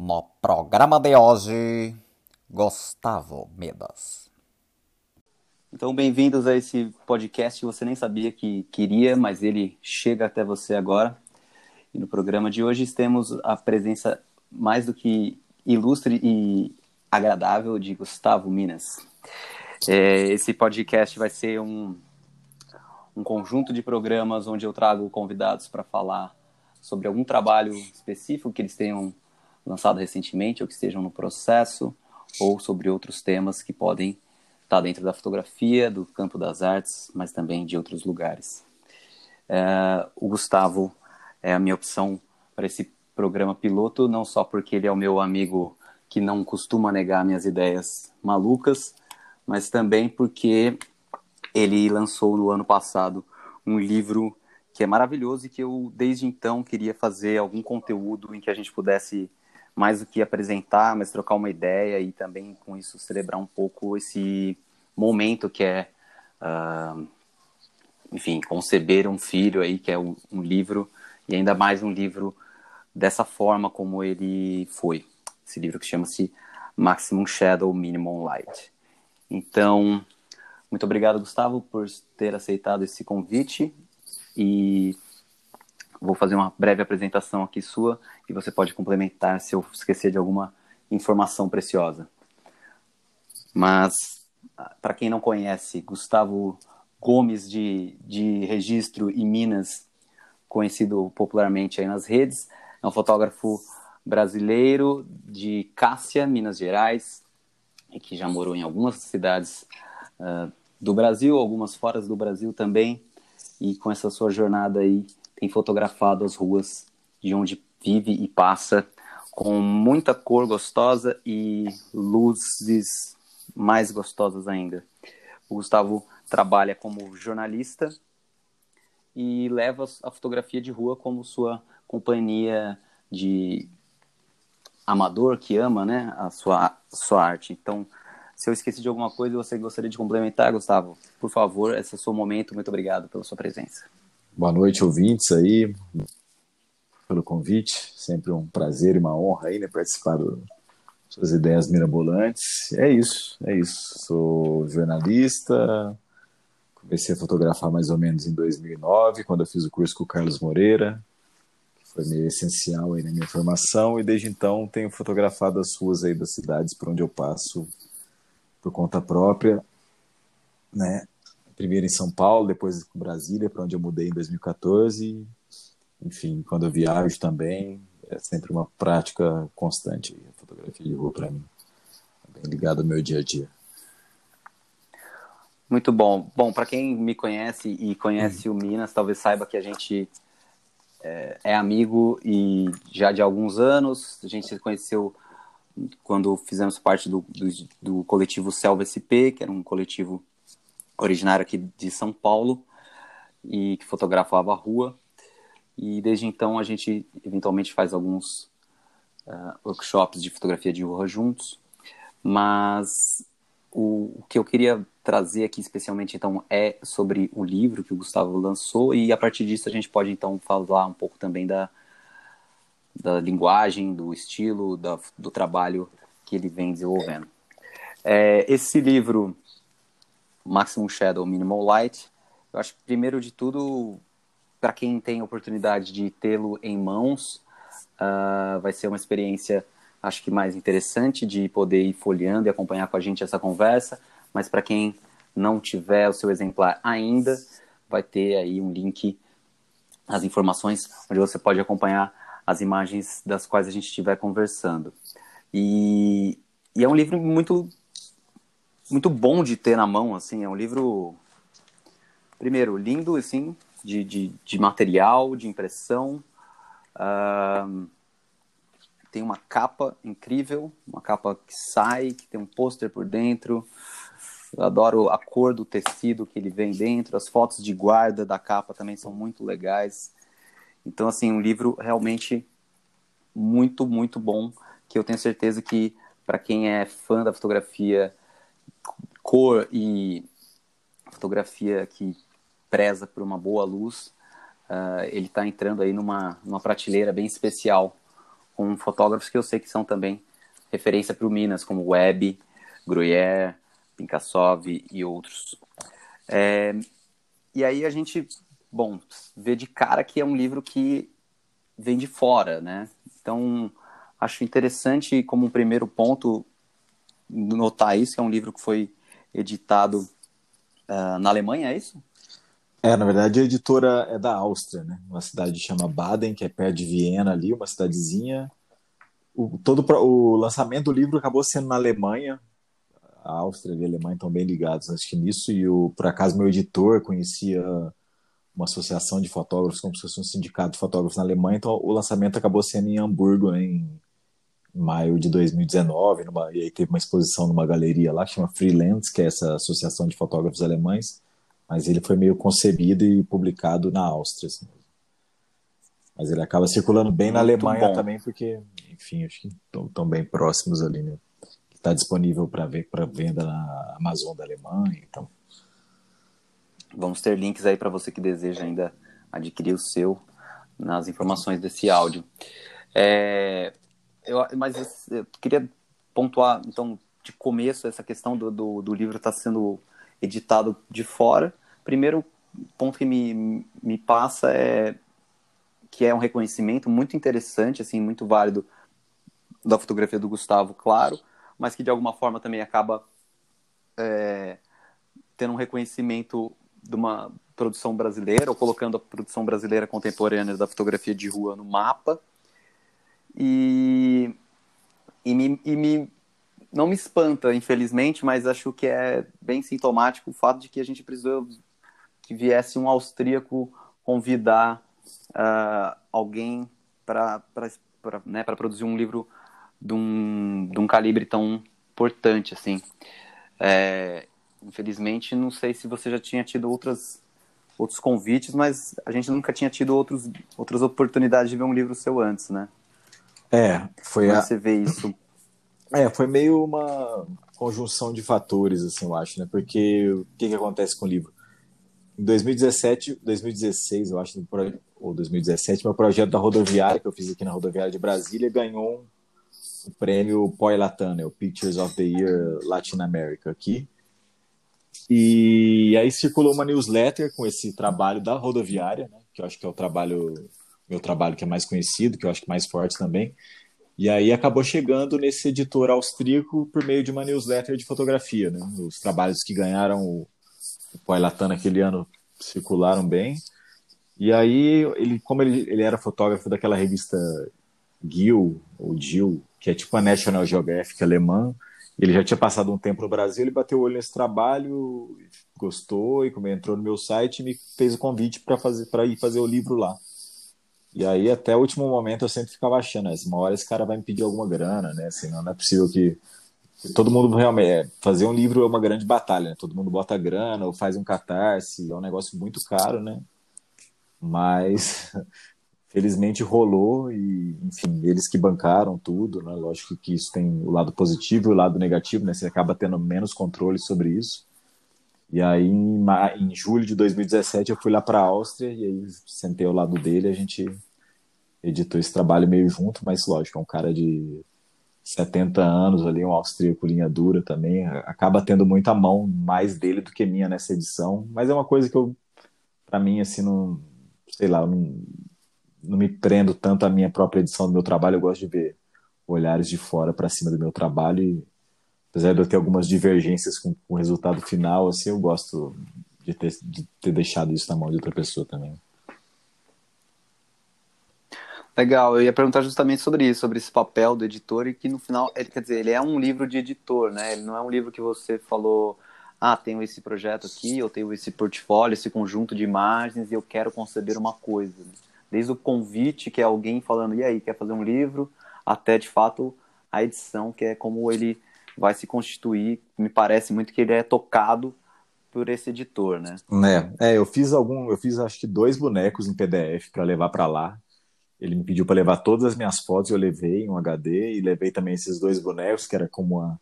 No programa de hoje, Gustavo Medas. Então, bem-vindos a esse podcast que você nem sabia que queria, mas ele chega até você agora. E no programa de hoje temos a presença mais do que ilustre e agradável de Gustavo Minas. É, esse podcast vai ser um, um conjunto de programas onde eu trago convidados para falar sobre algum trabalho específico que eles tenham lançado recentemente ou que estejam no processo, ou sobre outros temas que podem estar dentro da fotografia, do campo das artes, mas também de outros lugares. É, o Gustavo é a minha opção para esse programa piloto, não só porque ele é o meu amigo que não costuma negar minhas ideias malucas, mas também porque ele lançou no ano passado um livro que é maravilhoso e que eu desde então queria fazer algum conteúdo em que a gente pudesse mais do que apresentar, mas trocar uma ideia e também com isso celebrar um pouco esse momento que é, uh, enfim, conceber um filho aí que é um, um livro e ainda mais um livro dessa forma como ele foi. Esse livro que chama-se Maximum Shadow, Minimum Light. Então, muito obrigado, Gustavo, por ter aceitado esse convite e vou fazer uma breve apresentação aqui sua e você pode complementar se eu esquecer de alguma informação preciosa. Mas, para quem não conhece, Gustavo Gomes de, de Registro e Minas, conhecido popularmente aí nas redes, é um fotógrafo brasileiro de Cássia, Minas Gerais, e que já morou em algumas cidades uh, do Brasil, algumas fora do Brasil também, e com essa sua jornada aí tem fotografado as ruas de onde vive e passa com muita cor gostosa e luzes mais gostosas ainda. O Gustavo trabalha como jornalista e leva a fotografia de rua como sua companhia de amador que ama, né, a sua, sua arte. Então, se eu esqueci de alguma coisa e você gostaria de complementar, Gustavo, por favor, esse é o seu momento. Muito obrigado pela sua presença. Boa noite, ouvintes aí, pelo convite. Sempre um prazer e uma honra aí, né, participar das suas ideias mirabolantes. É isso, é isso. Sou jornalista, comecei a fotografar mais ou menos em 2009, quando eu fiz o curso com o Carlos Moreira foi meio essencial aí na minha formação e desde então tenho fotografado as ruas aí das cidades por onde eu passo por conta própria, né? Primeiro em São Paulo, depois em Brasília, para onde eu mudei em 2014. Enfim, quando eu viajo também, é sempre uma prática constante a fotografia de rua para mim. É bem ligado ao meu dia a dia. Muito bom. Bom, para quem me conhece e conhece hum. o Minas, talvez saiba que a gente é, é, amigo e já de alguns anos. A gente se conheceu quando fizemos parte do, do, do coletivo Selva SP, que era um coletivo originário aqui de São Paulo e que fotografava a rua. E desde então a gente eventualmente faz alguns uh, workshops de fotografia de rua juntos. Mas o, o que eu queria trazer aqui especialmente então é sobre o livro que o Gustavo lançou e a partir disso a gente pode então falar um pouco também da, da linguagem, do estilo, da, do trabalho que ele vem desenvolvendo. É, esse livro, Maximum Shadow, Minimal Light, eu acho que primeiro de tudo, para quem tem oportunidade de tê-lo em mãos, uh, vai ser uma experiência acho que mais interessante de poder ir folheando e acompanhar com a gente essa conversa, mas para quem não tiver o seu exemplar ainda, vai ter aí um link, as informações, onde você pode acompanhar as imagens das quais a gente estiver conversando. E, e é um livro muito muito bom de ter na mão, assim, é um livro, primeiro, lindo, assim, de, de, de material, de impressão, uh, tem uma capa incrível, uma capa que sai, que tem um pôster por dentro. Eu adoro a cor do tecido que ele vem dentro, as fotos de guarda da capa também são muito legais. Então, assim, um livro realmente muito, muito bom, que eu tenho certeza que para quem é fã da fotografia cor e fotografia que preza por uma boa luz, uh, ele está entrando aí numa, numa prateleira bem especial com fotógrafos que eu sei que são também referência para o Minas, como Webb, Gruyère, Pinkassov e outros. É, e aí a gente, bom, vê de cara que é um livro que vem de fora, né? Então, acho interessante como um primeiro ponto notar isso, que é um livro que foi editado uh, na Alemanha, é isso? É, na verdade a editora é da Áustria, né? Uma cidade chama Baden, que é perto de Viena ali, uma cidadezinha. O, todo o lançamento do livro acabou sendo na Alemanha. A Áustria e a Alemanha estão bem ligados, acho que nisso. E o, por acaso meu editor conhecia uma associação de fotógrafos, como se fosse um sindicato de fotógrafos na Alemanha. Então o lançamento acabou sendo em Hamburgo, né, em maio de 2019, numa, e aí teve uma exposição numa galeria lá que chama Freelance, que é essa associação de fotógrafos alemães mas ele foi meio concebido e publicado na Áustria. Assim. Mas ele acaba circulando bem na Muito Alemanha bom. também, porque, enfim, acho que estão bem próximos ali, né? Está disponível para venda na Amazon da Alemanha, então. Vamos ter links aí para você que deseja ainda adquirir o seu nas informações desse áudio. É, eu, mas eu queria pontuar, então, de começo, essa questão do, do, do livro estar tá sendo editado de fora. Primeiro ponto que me, me passa é que é um reconhecimento muito interessante, assim, muito válido da fotografia do Gustavo, claro, mas que de alguma forma também acaba é, tendo um reconhecimento de uma produção brasileira, ou colocando a produção brasileira contemporânea da fotografia de rua no mapa. E, e, me, e me não me espanta, infelizmente, mas acho que é bem sintomático o fato de que a gente precisou que viesse um austríaco convidar uh, alguém para né, produzir um livro de um, de um calibre tão importante assim. É, infelizmente, não sei se você já tinha tido outras, outros convites, mas a gente nunca tinha tido outros, outras oportunidades de ver um livro seu antes, né? É, foi Como a... você vê isso é, foi meio uma conjunção de fatores, assim, eu acho, né? Porque o que, que acontece com o livro? Em 2017, 2016, eu acho, ou 2017, meu projeto da rodoviária, que eu fiz aqui na rodoviária de Brasília, ganhou o prêmio POI Latam, né? o Pictures of the Year Latin America aqui. E aí circulou uma newsletter com esse trabalho da rodoviária, né? que eu acho que é o trabalho, meu trabalho que é mais conhecido, que eu acho que mais forte também, e aí acabou chegando nesse editor austríaco por meio de uma newsletter de fotografia. Né? Os trabalhos que ganharam o, o naquele ano circularam bem. E aí, ele, como ele, ele era fotógrafo daquela revista Gil, ou Gil, que é tipo a National Geographic alemã, ele já tinha passado um tempo no Brasil, ele bateu o olho nesse trabalho, gostou e como entrou no meu site me fez o convite para fazer para ir fazer o livro lá. E aí, até o último momento, eu sempre ficava achando, né, uma hora esse cara vai me pedir alguma grana, né? Assim, não, é possível que. Todo mundo realmente. É, fazer um livro é uma grande batalha, né? Todo mundo bota grana ou faz um catarse, é um negócio muito caro, né? Mas. Felizmente rolou e, enfim, eles que bancaram tudo, né? Lógico que isso tem o lado positivo e o lado negativo, né? Você acaba tendo menos controle sobre isso. E aí, em, em julho de 2017, eu fui lá para a Áustria e aí sentei ao lado dele. A gente editou esse trabalho meio junto, mas lógico, é um cara de 70 anos ali, um austríaco linha dura também. Acaba tendo muita mão mais dele do que minha nessa edição, mas é uma coisa que eu, para mim, assim, não, sei lá, não, não me prendo tanto à minha própria edição do meu trabalho. Eu gosto de ver olhares de fora para cima do meu trabalho e apesar de eu ter algumas divergências com, com o resultado final, assim, eu gosto de ter, de ter deixado isso na mão de outra pessoa também. Legal, eu ia perguntar justamente sobre isso, sobre esse papel do editor e que no final, ele, quer dizer, ele é um livro de editor, né? Ele não é um livro que você falou, ah, tenho esse projeto aqui, eu tenho esse portfólio, esse conjunto de imagens e eu quero conceber uma coisa. Desde o convite, que é alguém falando, e aí, quer fazer um livro, até de fato a edição, que é como ele vai se constituir. Me parece muito que ele é tocado por esse editor, né? É, é eu fiz algum, eu fiz acho que dois bonecos em PDF para levar para lá. Ele me pediu para levar todas as minhas fotos, eu levei em um HD e levei também esses dois bonecos que era como a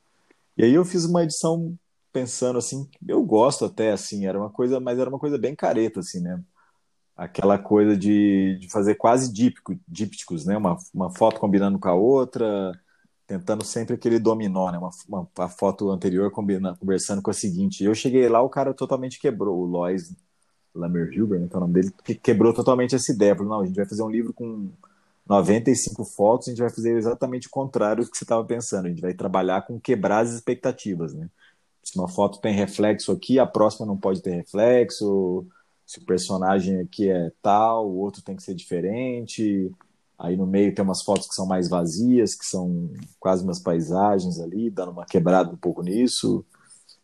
E aí eu fiz uma edição pensando assim, eu gosto até assim, era uma coisa, mas era uma coisa bem careta assim, né? aquela coisa de, de fazer quase díptico, dípticos, né? Uma, uma foto combinando com a outra, tentando sempre aquele dominó, né? Uma, uma, a foto anterior combina, conversando com a seguinte. Eu cheguei lá, o cara totalmente quebrou, o Lois Lammerhuber, né, que é o nome dele, que quebrou totalmente essa ideia. Falou, não, a gente vai fazer um livro com 95 fotos, a gente vai fazer exatamente o contrário do que você estava pensando. A gente vai trabalhar com quebrar as expectativas, né? Se uma foto tem reflexo aqui, a próxima não pode ter reflexo. Se o personagem aqui é tal, o outro tem que ser diferente. Aí no meio tem umas fotos que são mais vazias, que são quase umas paisagens ali, dando uma quebrada um pouco nisso.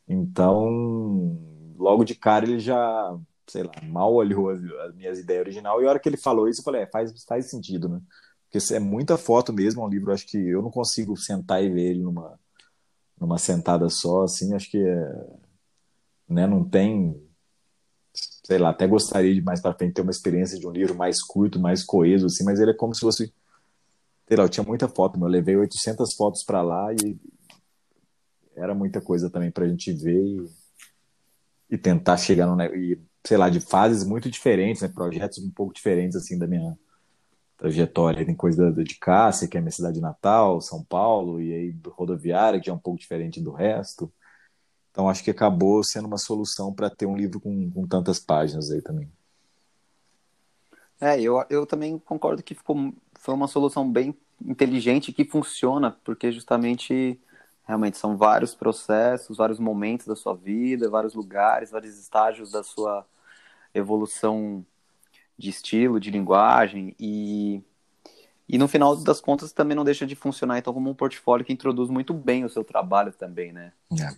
Então, logo de cara ele já sei lá, mal olhou as, as, minhas ideias original e a hora que ele falou isso eu falei, é, faz, faz sentido, né? Porque é muita foto mesmo, é um livro, acho que eu não consigo sentar e ver ele numa, numa sentada só, assim, acho que é, né, não tem, sei lá, até gostaria de mais para frente ter uma experiência de um livro mais curto, mais coeso, assim, mas ele é como se fosse, sei lá, eu tinha muita foto, eu levei 800 fotos para lá e era muita coisa também para a gente ver e, e tentar chegar no e sei lá, de fases muito diferentes, né? projetos um pouco diferentes assim da minha trajetória. Tem coisa de Cássia, que é minha cidade natal, São Paulo, e aí do rodoviária, que é um pouco diferente do resto. Então acho que acabou sendo uma solução para ter um livro com, com tantas páginas aí também. É, eu, eu também concordo que ficou, foi uma solução bem inteligente que funciona, porque justamente realmente são vários processos, vários momentos da sua vida, vários lugares, vários estágios da sua evolução de estilo, de linguagem e e no final das contas também não deixa de funcionar então como um portfólio que introduz muito bem o seu trabalho também, né? É,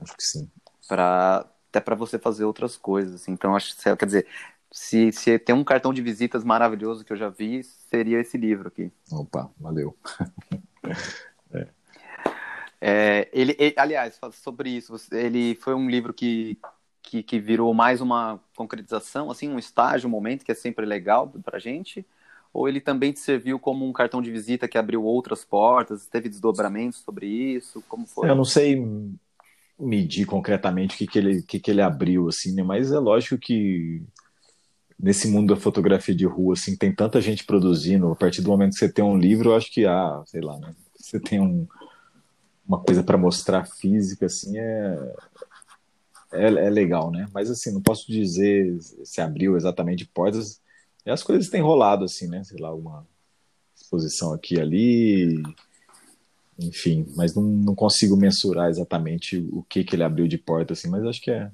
acho que sim. Para até para você fazer outras coisas. Assim. Então acho que quer dizer, se, se tem um cartão de visitas maravilhoso que eu já vi, seria esse livro aqui. Opa, valeu. é. É, ele, ele, aliás, sobre isso, ele foi um livro que que, que virou mais uma concretização, assim, um estágio, um momento que é sempre legal para gente? Ou ele também te serviu como um cartão de visita que abriu outras portas? Teve desdobramentos sobre isso? Como foi? Eu não sei medir concretamente o que, que, ele, que, que ele abriu, assim, né? Mas é lógico que nesse mundo da fotografia de rua, assim, tem tanta gente produzindo. A partir do momento que você tem um livro, eu acho que, ah, sei lá, né? Você tem um, uma coisa para mostrar física, assim, é, é, é, legal, né? Mas assim, não posso dizer se abriu exatamente portas. As coisas têm rolado, assim, né? Sei lá, uma exposição aqui e ali, enfim, mas não, não consigo mensurar exatamente o que que ele abriu de porta, assim, mas acho que é,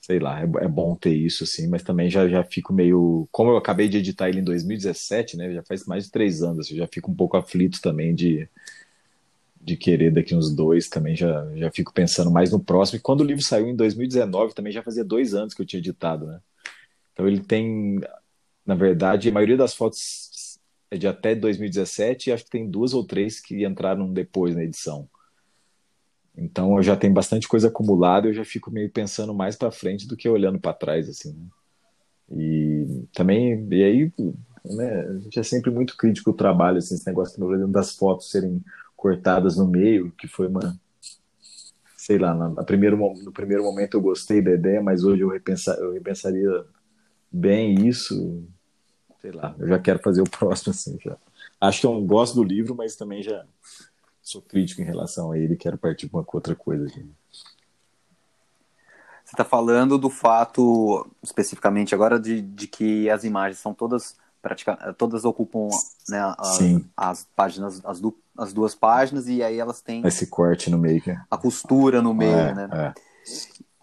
sei lá, é, é bom ter isso, assim, mas também já, já fico meio, como eu acabei de editar ele em 2017, né, já faz mais de três anos, assim, já fico um pouco aflito também de de querer daqui uns dois também já, já fico pensando mais no próximo. E quando o livro saiu em 2019, também já fazia dois anos que eu tinha editado, né? Então ele tem, na verdade, a maioria das fotos é de até 2017 e acho que tem duas ou três que entraram depois na edição. Então eu já tenho bastante coisa acumulada, eu já fico meio pensando mais para frente do que olhando para trás assim. Né? E também e aí, né, a gente é sempre muito crítico o trabalho assim, esse negócio das fotos serem cortadas no meio, que foi uma. Sei lá, na, primeiro, no primeiro momento eu gostei da ideia, mas hoje eu, repensar, eu repensaria bem isso. Sei lá, eu já quero fazer o próximo assim já. Acho que eu gosto do livro, mas também já sou crítico em relação a ele, quero partir para outra coisa. Aqui. Você está falando do fato, especificamente agora, de, de que as imagens são todas praticamente todas ocupam né, as, as, páginas, as, du, as duas páginas, e aí elas têm esse corte no meio. A costura no meio, é, né? É.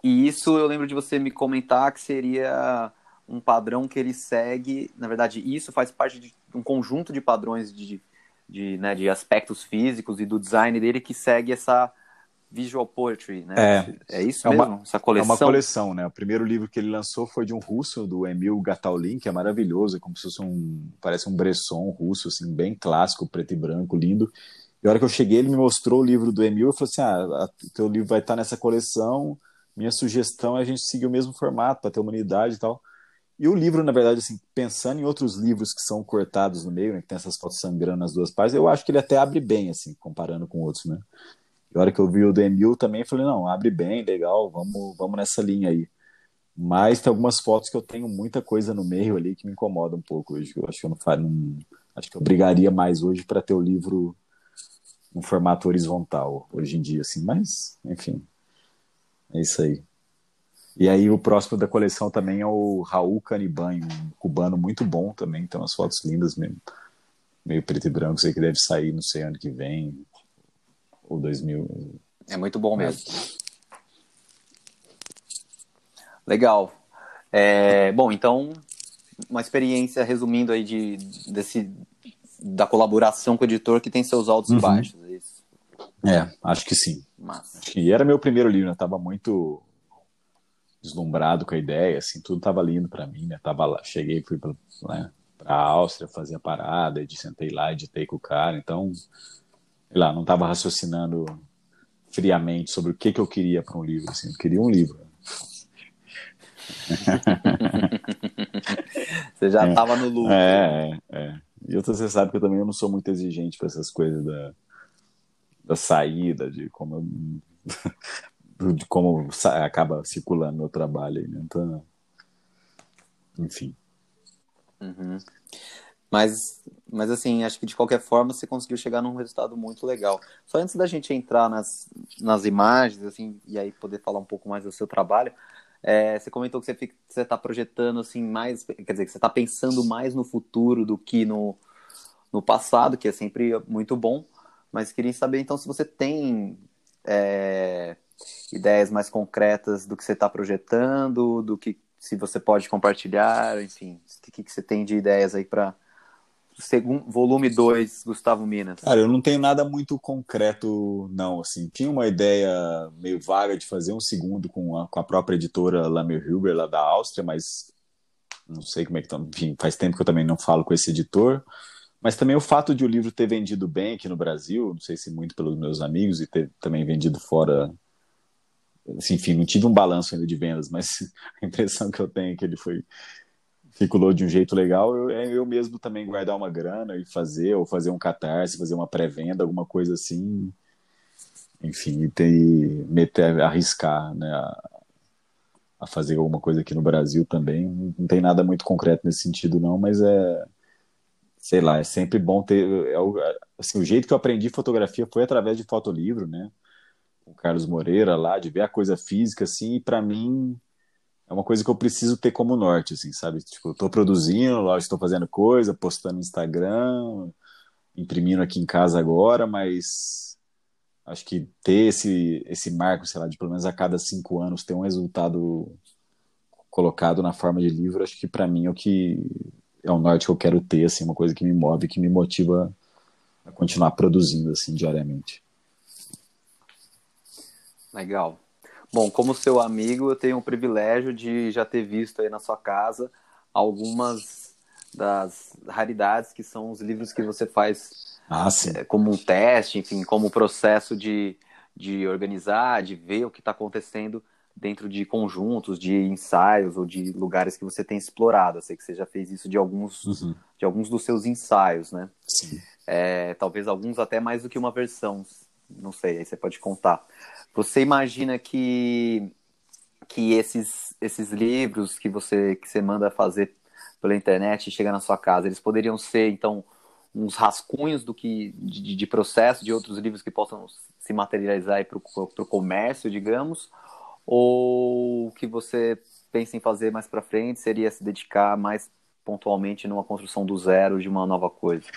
E isso eu lembro de você me comentar que seria um padrão que ele segue. Na verdade, isso faz parte de um conjunto de padrões de, de, né, de aspectos físicos e do design dele que segue essa Visual Poetry, né? É, é isso é mesmo? Uma, Essa coleção? É uma coleção, né? O primeiro livro que ele lançou foi de um russo, do Emil Gatalin, que é maravilhoso, é como se fosse um, parece um Bresson russo, assim, bem clássico, preto e branco, lindo. E a hora que eu cheguei, ele me mostrou o livro do Emil e falou assim, ah, o teu livro vai estar nessa coleção, minha sugestão é a gente seguir o mesmo formato, para ter humanidade e tal. E o livro, na verdade, assim, pensando em outros livros que são cortados no meio, né, que tem essas fotos sangrando nas duas páginas, eu acho que ele até abre bem, assim, comparando com outros, né? E a hora que eu vi o do Emil também, eu falei, não, abre bem, legal, vamos, vamos nessa linha aí. Mas tem algumas fotos que eu tenho muita coisa no meio ali que me incomoda um pouco hoje. Eu acho que eu não. Não, acho que eu brigaria mais hoje para ter o livro um formato horizontal hoje em dia, assim. Mas, enfim, é isso aí. E aí o próximo da coleção também é o Raul Caniban, um cubano muito bom também, tem umas fotos lindas mesmo. Meio preto e branco, sei que deve sair, não sei ano que vem, ou 2000. É muito bom mesmo. Legal. É, bom, então, uma experiência, resumindo aí, de, desse, da colaboração com o editor que tem seus altos uhum. e baixos. É, isso. é, acho que sim. Massa. Acho que era meu primeiro livro, né? Tava muito deslumbrado com a ideia, assim, tudo tava lindo para mim, né? Tava lá, cheguei, fui para né, a Áustria fazer a parada, sentei lá, editei com o cara, então, sei lá, não tava raciocinando friamente sobre o que que eu queria para um livro, assim, eu queria um livro. você já estava é, no lucro. É, é, é. E você sabe que eu também não sou muito exigente para essas coisas da, da saída, de como de como acaba circulando meu trabalho né? Então, enfim. Uhum. Mas, mas assim, acho que de qualquer forma você conseguiu chegar num resultado muito legal. Só antes da gente entrar nas, nas imagens, assim, e aí poder falar um pouco mais do seu trabalho, é, você comentou que você está projetando assim mais, quer dizer, que você está pensando mais no futuro do que no, no passado, que é sempre muito bom. Mas queria saber então se você tem é, ideias mais concretas do que você está projetando, do que se você pode compartilhar, enfim, o que, que você tem de ideias aí para volume 2, Gustavo Minas? Cara, eu não tenho nada muito concreto, não. Assim, tinha uma ideia meio vaga de fazer um segundo com a, com a própria editora Lamer Huber, lá da Áustria, mas não sei como é que tá. Enfim, faz tempo que eu também não falo com esse editor. Mas também o fato de o livro ter vendido bem aqui no Brasil, não sei se muito pelos meus amigos, e ter também vendido fora Assim, enfim, não tive um balanço ainda de vendas, mas a impressão que eu tenho é que ele foi circulou de um jeito legal, eu, é eu mesmo também guardar uma grana e fazer, ou fazer um catarse, fazer uma pré-venda, alguma coisa assim, enfim, e ter, meter, arriscar, né, a, a, fazer alguma coisa aqui no Brasil também, não tem nada muito concreto nesse sentido não, mas é, sei lá, é sempre bom ter, é, assim, o jeito que eu aprendi fotografia foi através de fotolivro, né, com o Carlos Moreira lá, de ver a coisa física, assim, e para mim é uma coisa que eu preciso ter como norte, assim, sabe? Tipo, eu tô produzindo, lá estou fazendo coisa, postando no Instagram, imprimindo aqui em casa agora, mas acho que ter esse, esse marco, sei lá, de pelo menos a cada cinco anos ter um resultado colocado na forma de livro, acho que para mim é o que é o norte que eu quero ter, assim, uma coisa que me move, que me motiva a continuar produzindo, assim, diariamente. Legal. Bom, como seu amigo, eu tenho o privilégio de já ter visto aí na sua casa algumas das raridades que são os livros que você faz ah, é, como um teste, enfim, como processo de, de organizar, de ver o que está acontecendo dentro de conjuntos, de ensaios ou de lugares que você tem explorado. Eu sei que você já fez isso de alguns, uhum. de alguns dos seus ensaios, né? Sim. É, talvez alguns até mais do que uma versão, não sei, aí você pode contar. Você imagina que que esses esses livros que você que você manda fazer pela internet e chega na sua casa, eles poderiam ser então uns rascunhos do que de, de processo de outros livros que possam se materializar para o comércio, digamos, ou que você pensa em fazer mais para frente seria se dedicar mais pontualmente numa construção do zero de uma nova coisa?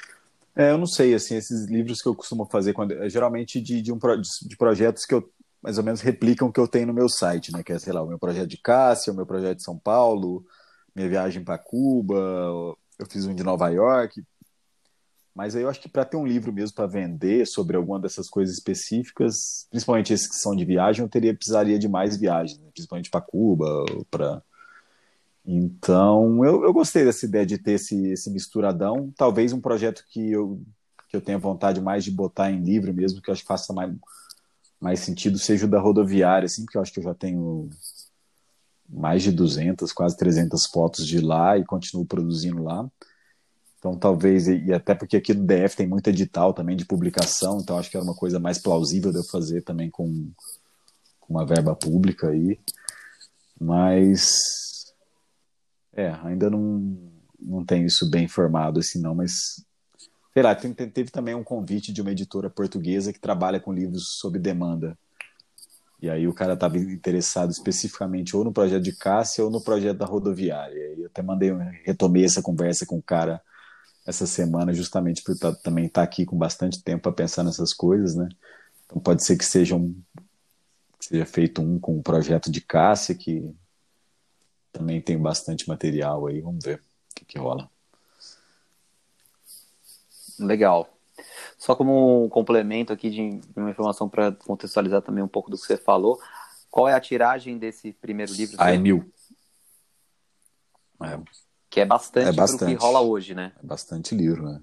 É, eu não sei, assim, esses livros que eu costumo fazer, quando, geralmente de, de, um, de projetos que eu mais ou menos replicam o que eu tenho no meu site, né? Que é, sei lá, o meu projeto de Cássia, o meu projeto de São Paulo, minha viagem para Cuba, eu fiz um de Nova York. Mas aí eu acho que para ter um livro mesmo para vender sobre alguma dessas coisas específicas, principalmente esses que são de viagem, eu teria precisaria de mais viagens, né? principalmente para Cuba, para então, eu, eu gostei dessa ideia de ter esse, esse misturadão. Talvez um projeto que eu, que eu tenha vontade mais de botar em livro mesmo, que eu acho que faça mais, mais sentido seja o da rodoviária, assim, porque eu acho que eu já tenho mais de 200, quase 300 fotos de lá e continuo produzindo lá. Então, talvez, e até porque aqui no DF tem muito edital também de publicação, então acho que era uma coisa mais plausível de eu fazer também com, com uma verba pública aí. Mas é, ainda não, não tenho isso bem formado assim não, mas sei lá, teve também um convite de uma editora portuguesa que trabalha com livros sob demanda. E aí o cara estava interessado especificamente ou no projeto de Cássia ou no projeto da rodoviária. E eu até mandei, retomei essa conversa com o cara essa semana, justamente por tá, também estar tá aqui com bastante tempo para pensar nessas coisas, né? Então pode ser que seja um que seja feito um com o projeto de Cássia, que também tem bastante material aí, vamos ver o que, que rola. Legal. Só como um complemento aqui de uma informação para contextualizar também um pouco do que você falou, qual é a tiragem desse primeiro livro? Ah, é mil. É. Que é bastante, é bastante. que rola hoje, né? É bastante livro, né?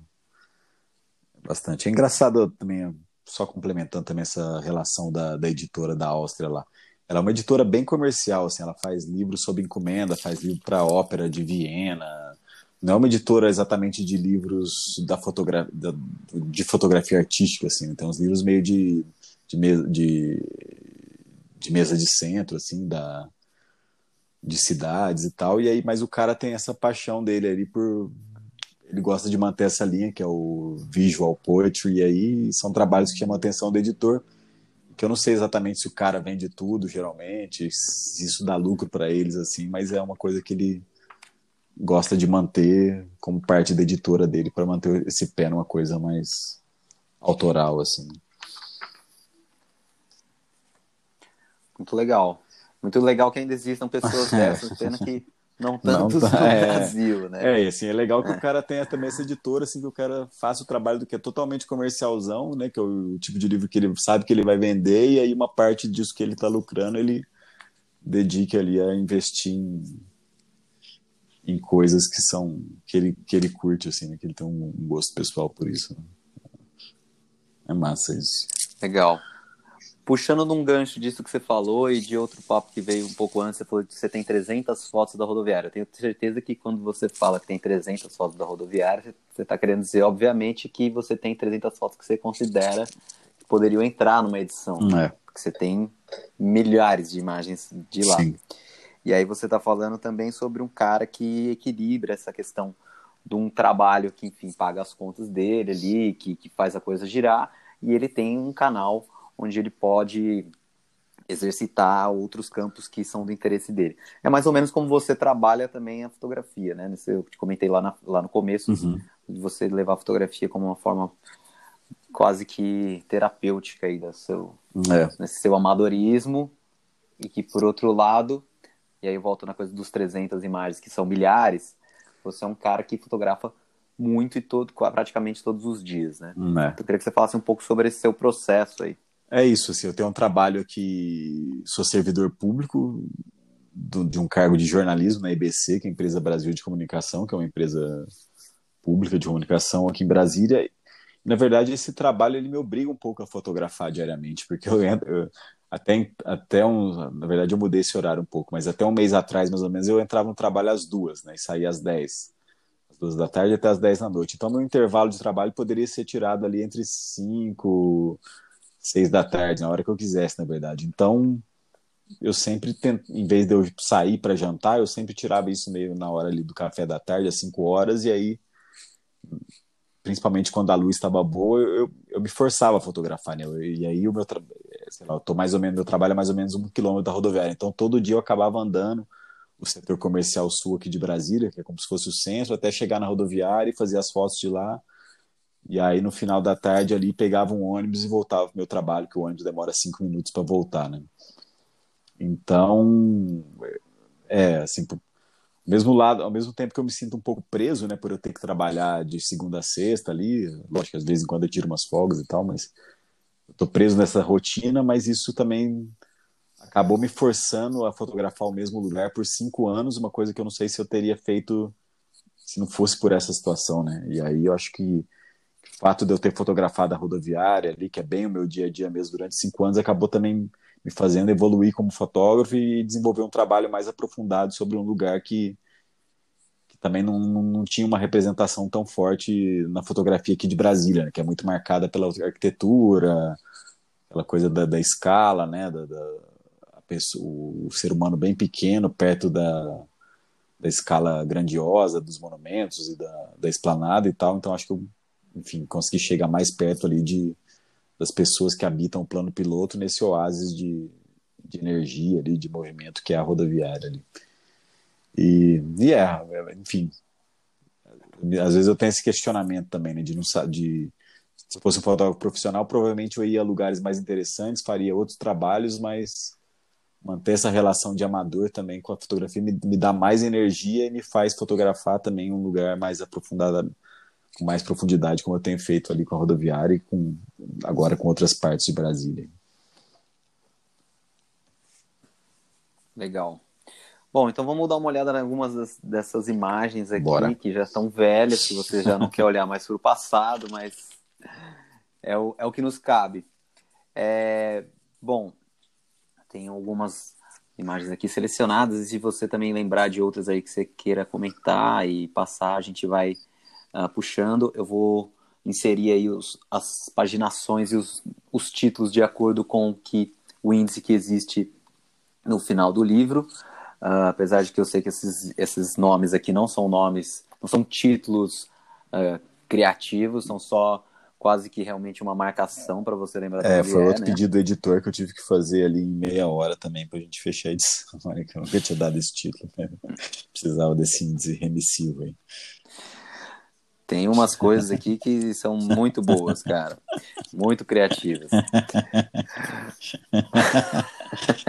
É bastante. É engraçado também, só complementando também essa relação da, da editora da Áustria lá. Ela é uma editora bem comercial, assim, ela faz livros sob encomenda, faz livro para ópera de Viena, não é uma editora exatamente de livros da fotogra da, de fotografia artística, assim, né? tem uns livros meio de, de, mesa, de, de mesa de centro, assim, da, de cidades e tal, e aí, mas o cara tem essa paixão dele ali por ele gosta de manter essa linha que é o visual poetry e aí são trabalhos que chamam a atenção do editor que eu não sei exatamente se o cara vende tudo geralmente se isso dá lucro para eles assim mas é uma coisa que ele gosta de manter como parte da editora dele para manter esse pé numa coisa mais autoral assim. Muito legal. Muito legal que ainda existam pessoas dessas, pena que não tantos não, no é, Brasil, né? É, assim, é legal que é. o cara tenha também essa editora, assim, que o cara faça o trabalho do que é totalmente comercialzão, né? Que é o tipo de livro que ele sabe que ele vai vender, e aí uma parte disso que ele está lucrando, ele dedique ali a investir em, em coisas que são que ele, que ele curte, assim, né? Que ele tem um, um gosto pessoal por isso. Né? É massa isso. Legal puxando num gancho disso que você falou e de outro papo que veio um pouco antes, você falou que você tem 300 fotos da rodoviária. Eu tenho certeza que quando você fala que tem 300 fotos da rodoviária, você está querendo dizer, obviamente, que você tem 300 fotos que você considera que poderiam entrar numa edição. É. Porque você tem milhares de imagens de lá. Sim. E aí você está falando também sobre um cara que equilibra essa questão de um trabalho que, enfim, paga as contas dele ali, que, que faz a coisa girar, e ele tem um canal onde ele pode exercitar outros campos que são do interesse dele. É mais ou menos como você trabalha também a fotografia, né? Eu te comentei lá, na, lá no começo, uhum. de você levar a fotografia como uma forma quase que terapêutica aí do seu, é. nesse seu amadorismo e que por outro lado, e aí eu volto na coisa dos 300 imagens que são milhares, você é um cara que fotografa muito e todo, praticamente todos os dias, né? É. Então, eu queria que você falasse um pouco sobre esse seu processo aí. É isso, assim, eu tenho um trabalho aqui, sou servidor público do, de um cargo de jornalismo na EBC, que é a Empresa Brasil de Comunicação, que é uma empresa pública de comunicação aqui em Brasília. Na verdade, esse trabalho ele me obriga um pouco a fotografar diariamente, porque eu, eu até, até um, na verdade eu mudei esse horário um pouco, mas até um mês atrás, mais ou menos, eu entrava no trabalho às duas, né, e saía às dez, às duas da tarde até às dez da noite. Então, meu intervalo de trabalho poderia ser tirado ali entre cinco seis da tarde, na hora que eu quisesse, na verdade. Então, eu sempre tento, em vez de eu sair para jantar, eu sempre tirava isso meio na hora ali do café da tarde, às cinco horas, e aí, principalmente quando a luz estava boa, eu, eu me forçava a fotografar, né? E aí o meu sei lá, eu tô mais ou menos, meu trabalho é mais ou menos um quilômetro da rodoviária, então todo dia eu acabava andando o setor comercial sul aqui de Brasília, que é como se fosse o centro, até chegar na rodoviária e fazer as fotos de lá e aí, no final da tarde, ali, pegava um ônibus e voltava pro meu trabalho, que o ônibus demora cinco minutos para voltar, né? Então, é, assim, mesmo lado, ao mesmo tempo que eu me sinto um pouco preso, né, por eu ter que trabalhar de segunda a sexta ali, lógico às vezes em quando eu tiro umas folgas e tal, mas eu tô preso nessa rotina, mas isso também acabou me forçando a fotografar o mesmo lugar por cinco anos, uma coisa que eu não sei se eu teria feito se não fosse por essa situação, né? E aí eu acho que fato de eu ter fotografado a rodoviária ali, que é bem o meu dia a dia mesmo durante cinco anos, acabou também me fazendo evoluir como fotógrafo e desenvolver um trabalho mais aprofundado sobre um lugar que, que também não, não, não, tinha uma representação tão forte na fotografia aqui de Brasília, né, que é muito marcada pela arquitetura, aquela coisa da, da escala, né, da, da pessoa, o ser humano bem pequeno perto da, da escala grandiosa dos monumentos e da, da esplanada e tal. Então acho que eu, enfim, consegui chegar mais perto ali de das pessoas que habitam o plano piloto nesse oásis de, de energia ali, de movimento que é a rodoviária ali. E, e é, enfim, às vezes eu tenho esse questionamento também, né, de não se fosse um fotógrafo profissional, provavelmente eu ia a lugares mais interessantes, faria outros trabalhos, mas manter essa relação de amador também com a fotografia me, me dá mais energia e me faz fotografar também um lugar mais aprofundado, com mais profundidade, como eu tenho feito ali com a rodoviária e com, agora com outras partes de Brasília. Legal. Bom, então vamos dar uma olhada em algumas das, dessas imagens aqui Bora. que já estão velhas, que você já não quer olhar mais para o passado, mas é o, é o que nos cabe. É, bom, tem algumas imagens aqui selecionadas e se você também lembrar de outras aí que você queira comentar e passar, a gente vai uh, puxando. Eu vou inserir aí os, as paginações e os, os títulos de acordo com que o índice que existe no final do livro. Uh, apesar de que eu sei que esses, esses nomes aqui não são nomes, não são títulos uh, criativos, são só quase que realmente uma marcação para você lembrar É, foi é, outro né? pedido do editor que eu tive que fazer ali em meia hora também para a gente fechar a edição. Olha que eu nunca tinha dado esse título. Né? Precisava desse índice remissivo aí. Tem umas coisas aqui que são muito boas, cara. Muito criativas.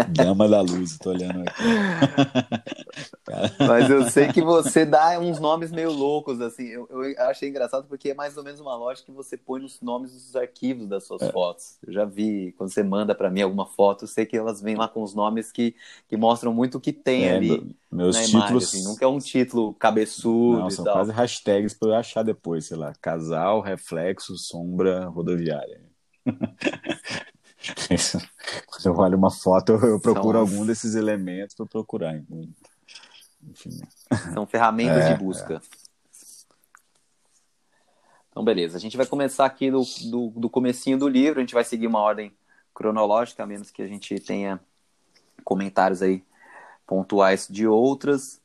Dama da luz, tô olhando aqui. Mas eu sei que você dá uns nomes meio loucos, assim. Eu, eu, achei engraçado porque é mais ou menos uma lógica que você põe nos nomes dos arquivos das suas é. fotos. Eu já vi, quando você manda para mim alguma foto, eu sei que elas vêm lá com os nomes que, que mostram muito o que tem é, ali. Meus títulos. Imagem, assim. Nunca é um título cabeçudo. Não, são tal. quase hashtags para eu achar depois, sei lá. Casal, reflexo, sombra, rodoviária. Quando eu olho uma foto, eu procuro São... algum desses elementos para procurar. Enfim. São ferramentas é, de busca. É. Então, beleza. A gente vai começar aqui do, do, do comecinho do livro. A gente vai seguir uma ordem cronológica, a menos que a gente tenha comentários aí pontuais de outras,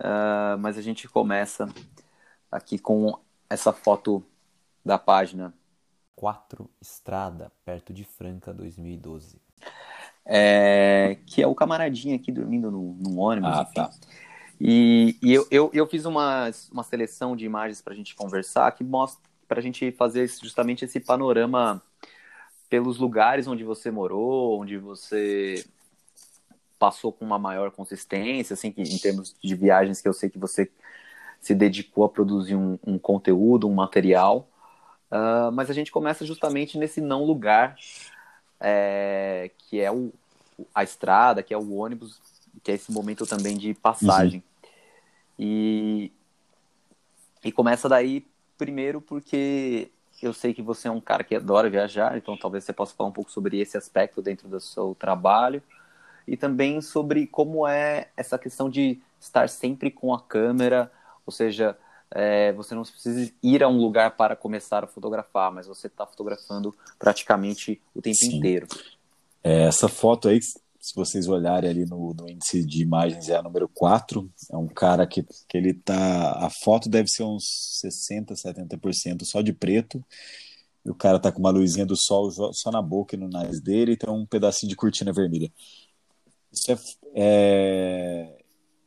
uh, mas a gente começa aqui com essa foto da página 4 Estrada, perto de Franca, 2012. É, que é o camaradinho aqui dormindo no, no ônibus. Ah, tá. E, e eu, eu, eu, fiz uma, uma seleção de imagens para a gente conversar que mostra para a gente fazer justamente esse panorama pelos lugares onde você morou, onde você passou com uma maior consistência, assim, que, em termos de viagens que eu sei que você se dedicou a produzir um, um conteúdo, um material. Uh, mas a gente começa justamente nesse não lugar, é, que é o, a estrada, que é o ônibus, que é esse momento também de passagem. Uhum. E, e começa daí, primeiro, porque eu sei que você é um cara que adora viajar, então talvez você possa falar um pouco sobre esse aspecto dentro do seu trabalho e também sobre como é essa questão de estar sempre com a câmera, ou seja, é, você não precisa ir a um lugar para começar a fotografar, mas você está fotografando praticamente o tempo Sim. inteiro. É, essa foto aí, se vocês olharem ali no, no, índice de imagens, é a número 4. É um cara que, que ele tá. A foto deve ser uns 60%, 70% só de preto. E o cara tá com uma luzinha do sol só na boca e no nariz dele, e tem um pedacinho de cortina vermelha. Isso é, é,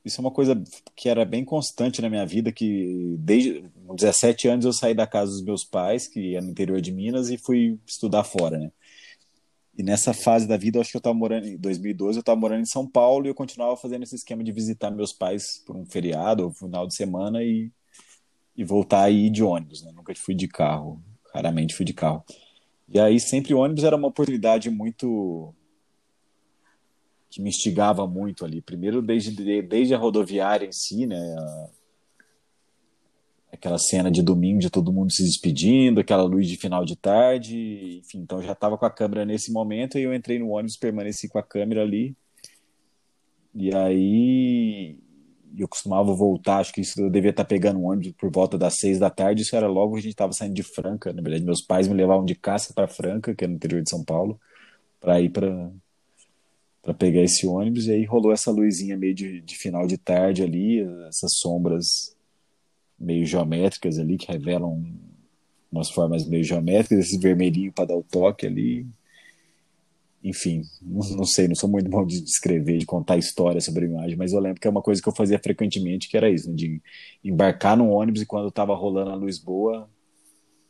isso é uma coisa que era bem constante na minha vida, que desde 17 anos eu saí da casa dos meus pais, que é no interior de Minas, e fui estudar fora, né? E nessa fase da vida, eu acho que eu estava morando, em 2012, eu estava morando em São Paulo e eu continuava fazendo esse esquema de visitar meus pais por um feriado ou final de semana e, e voltar aí de ônibus, né? Nunca fui de carro, raramente fui de carro. E aí sempre ônibus era uma oportunidade muito que me instigava muito ali. Primeiro, desde, desde a rodoviária em si, né? Aquela cena de domingo de todo mundo se despedindo, aquela luz de final de tarde, enfim. Então, já estava com a câmera nesse momento e eu entrei no ônibus, permaneci com a câmera ali. E aí eu costumava voltar, acho que isso eu devia estar pegando um ônibus por volta das seis da tarde, isso era logo a gente estava saindo de Franca, na verdade meus pais me levavam de caça para Franca, que é no interior de São Paulo, para ir para para pegar esse ônibus, e aí rolou essa luzinha meio de, de final de tarde ali, essas sombras meio geométricas ali, que revelam umas formas meio geométricas, esse vermelhinho para dar o toque ali. Enfim, não, não, sei, não sou muito bom de descrever, de contar história sobre a imagem, mas eu lembro que é uma coisa que eu fazia frequentemente, que era isso, né, de embarcar num ônibus e quando estava rolando a luz boa,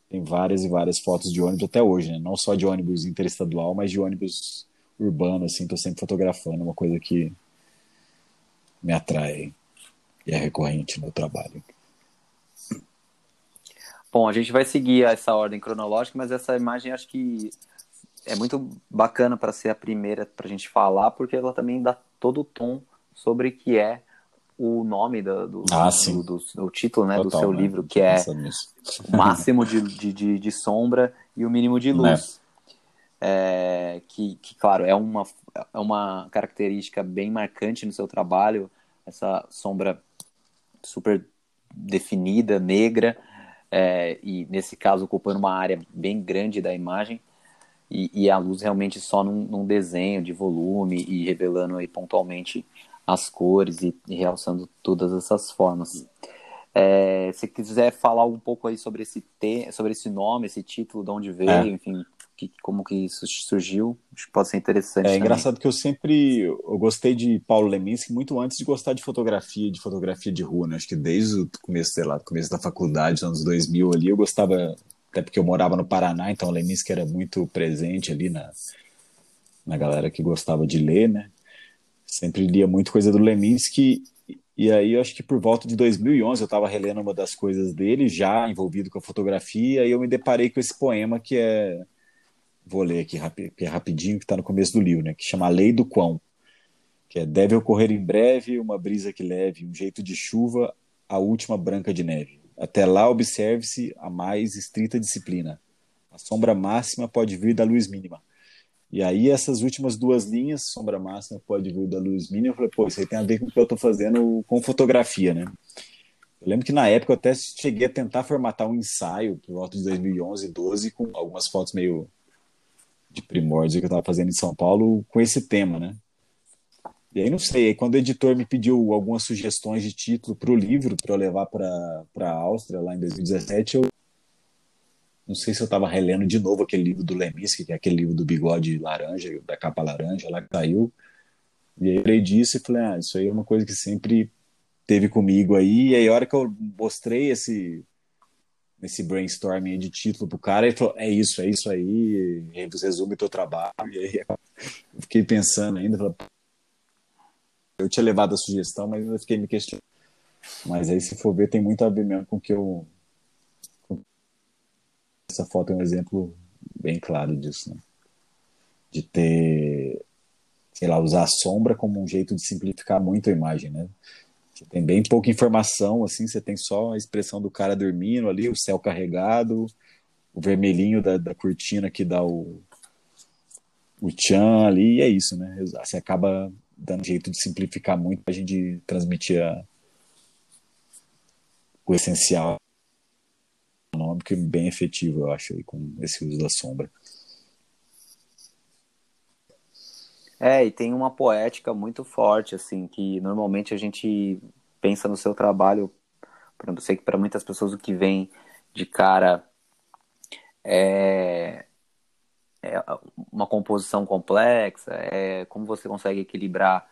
tem várias e várias fotos de ônibus até hoje, né? Não só de ônibus interestadual, mas de ônibus urbano, assim, tô sempre fotografando, é uma coisa que me atrai e é recorrente no trabalho. Bom, a gente vai seguir essa ordem cronológica, mas essa imagem acho que é muito bacana para ser a primeira para a gente falar, porque ela também dá todo o tom sobre o que é o nome do, do, ah, do, do, do título né, Total, do seu né? livro, que é o máximo de, de, de, de, sombra e o mínimo de luz. É. Que, que, claro, é uma, é uma característica bem marcante no seu trabalho, essa sombra super definida, negra, é, e nesse caso ocupando uma área bem grande da imagem, e, e a luz realmente só num, num, desenho de volume e revelando aí pontualmente as cores e, e realçando todas essas formas. É, se quiser falar um pouco aí sobre esse, te, sobre esse nome, esse título, de onde veio, é. enfim, que, como que isso surgiu, acho que pode ser interessante. É também. engraçado que eu sempre eu gostei de Paulo Leminski muito antes de gostar de fotografia, de fotografia de rua, né? Acho que desde o começo, sei lá, começo da faculdade, anos 2000 ali, eu gostava, até porque eu morava no Paraná, então o Leminski era muito presente ali na, na galera que gostava de ler, né? Sempre lia muito coisa do Leminski e aí, eu acho que por volta de 2011, eu estava relendo uma das coisas dele, já envolvido com a fotografia, e eu me deparei com esse poema que é vou ler aqui é rapidinho, que está no começo do livro, né, que chama A Lei do Quão, que é deve ocorrer em breve uma brisa que leve, um jeito de chuva, a última branca de neve. Até lá observe-se a mais estrita disciplina. A sombra máxima pode vir da luz mínima. E aí essas últimas duas linhas, sombra máxima pode vir da luz mínima, eu falei, pô, isso aí tem a ver com o que eu estou fazendo com fotografia, né? Eu lembro que na época eu até cheguei a tentar formatar um ensaio por volta de 2011, 12, com algumas fotos meio de primórdio que eu estava fazendo em São Paulo com esse tema, né? E aí não sei, aí quando o editor me pediu algumas sugestões de título para o livro para eu levar para a Áustria lá em 2017, eu não sei se eu estava relendo de novo aquele livro do Leminski, que é aquele livro do bigode laranja, da capa laranja lá que saiu. E aí eu lembrei disso e falei, ah, isso aí é uma coisa que sempre teve comigo aí. E aí a hora que eu mostrei esse nesse brainstorming de título pro cara, ele falou, é isso, é isso aí, e aí você resume teu trabalho, e aí eu fiquei pensando ainda, falei, eu tinha levado a sugestão, mas eu fiquei me questionando. Mas aí, se for ver, tem muito a ver mesmo com que eu. Essa foto é um exemplo bem claro disso, né? De ter, sei lá, usar a sombra como um jeito de simplificar muito a imagem, né? Você tem bem pouca informação, assim, você tem só a expressão do cara dormindo ali, o céu carregado, o vermelhinho da, da cortina que dá o, o tchan ali, e é isso, né? Você acaba dando jeito de simplificar muito para a gente transmitir a, o essencial econômico e bem efetivo, eu acho, aí, com esse uso da sombra. É, e tem uma poética muito forte, assim, que normalmente a gente pensa no seu trabalho, por exemplo, sei que para muitas pessoas o que vem de cara é, é uma composição complexa, é como você consegue equilibrar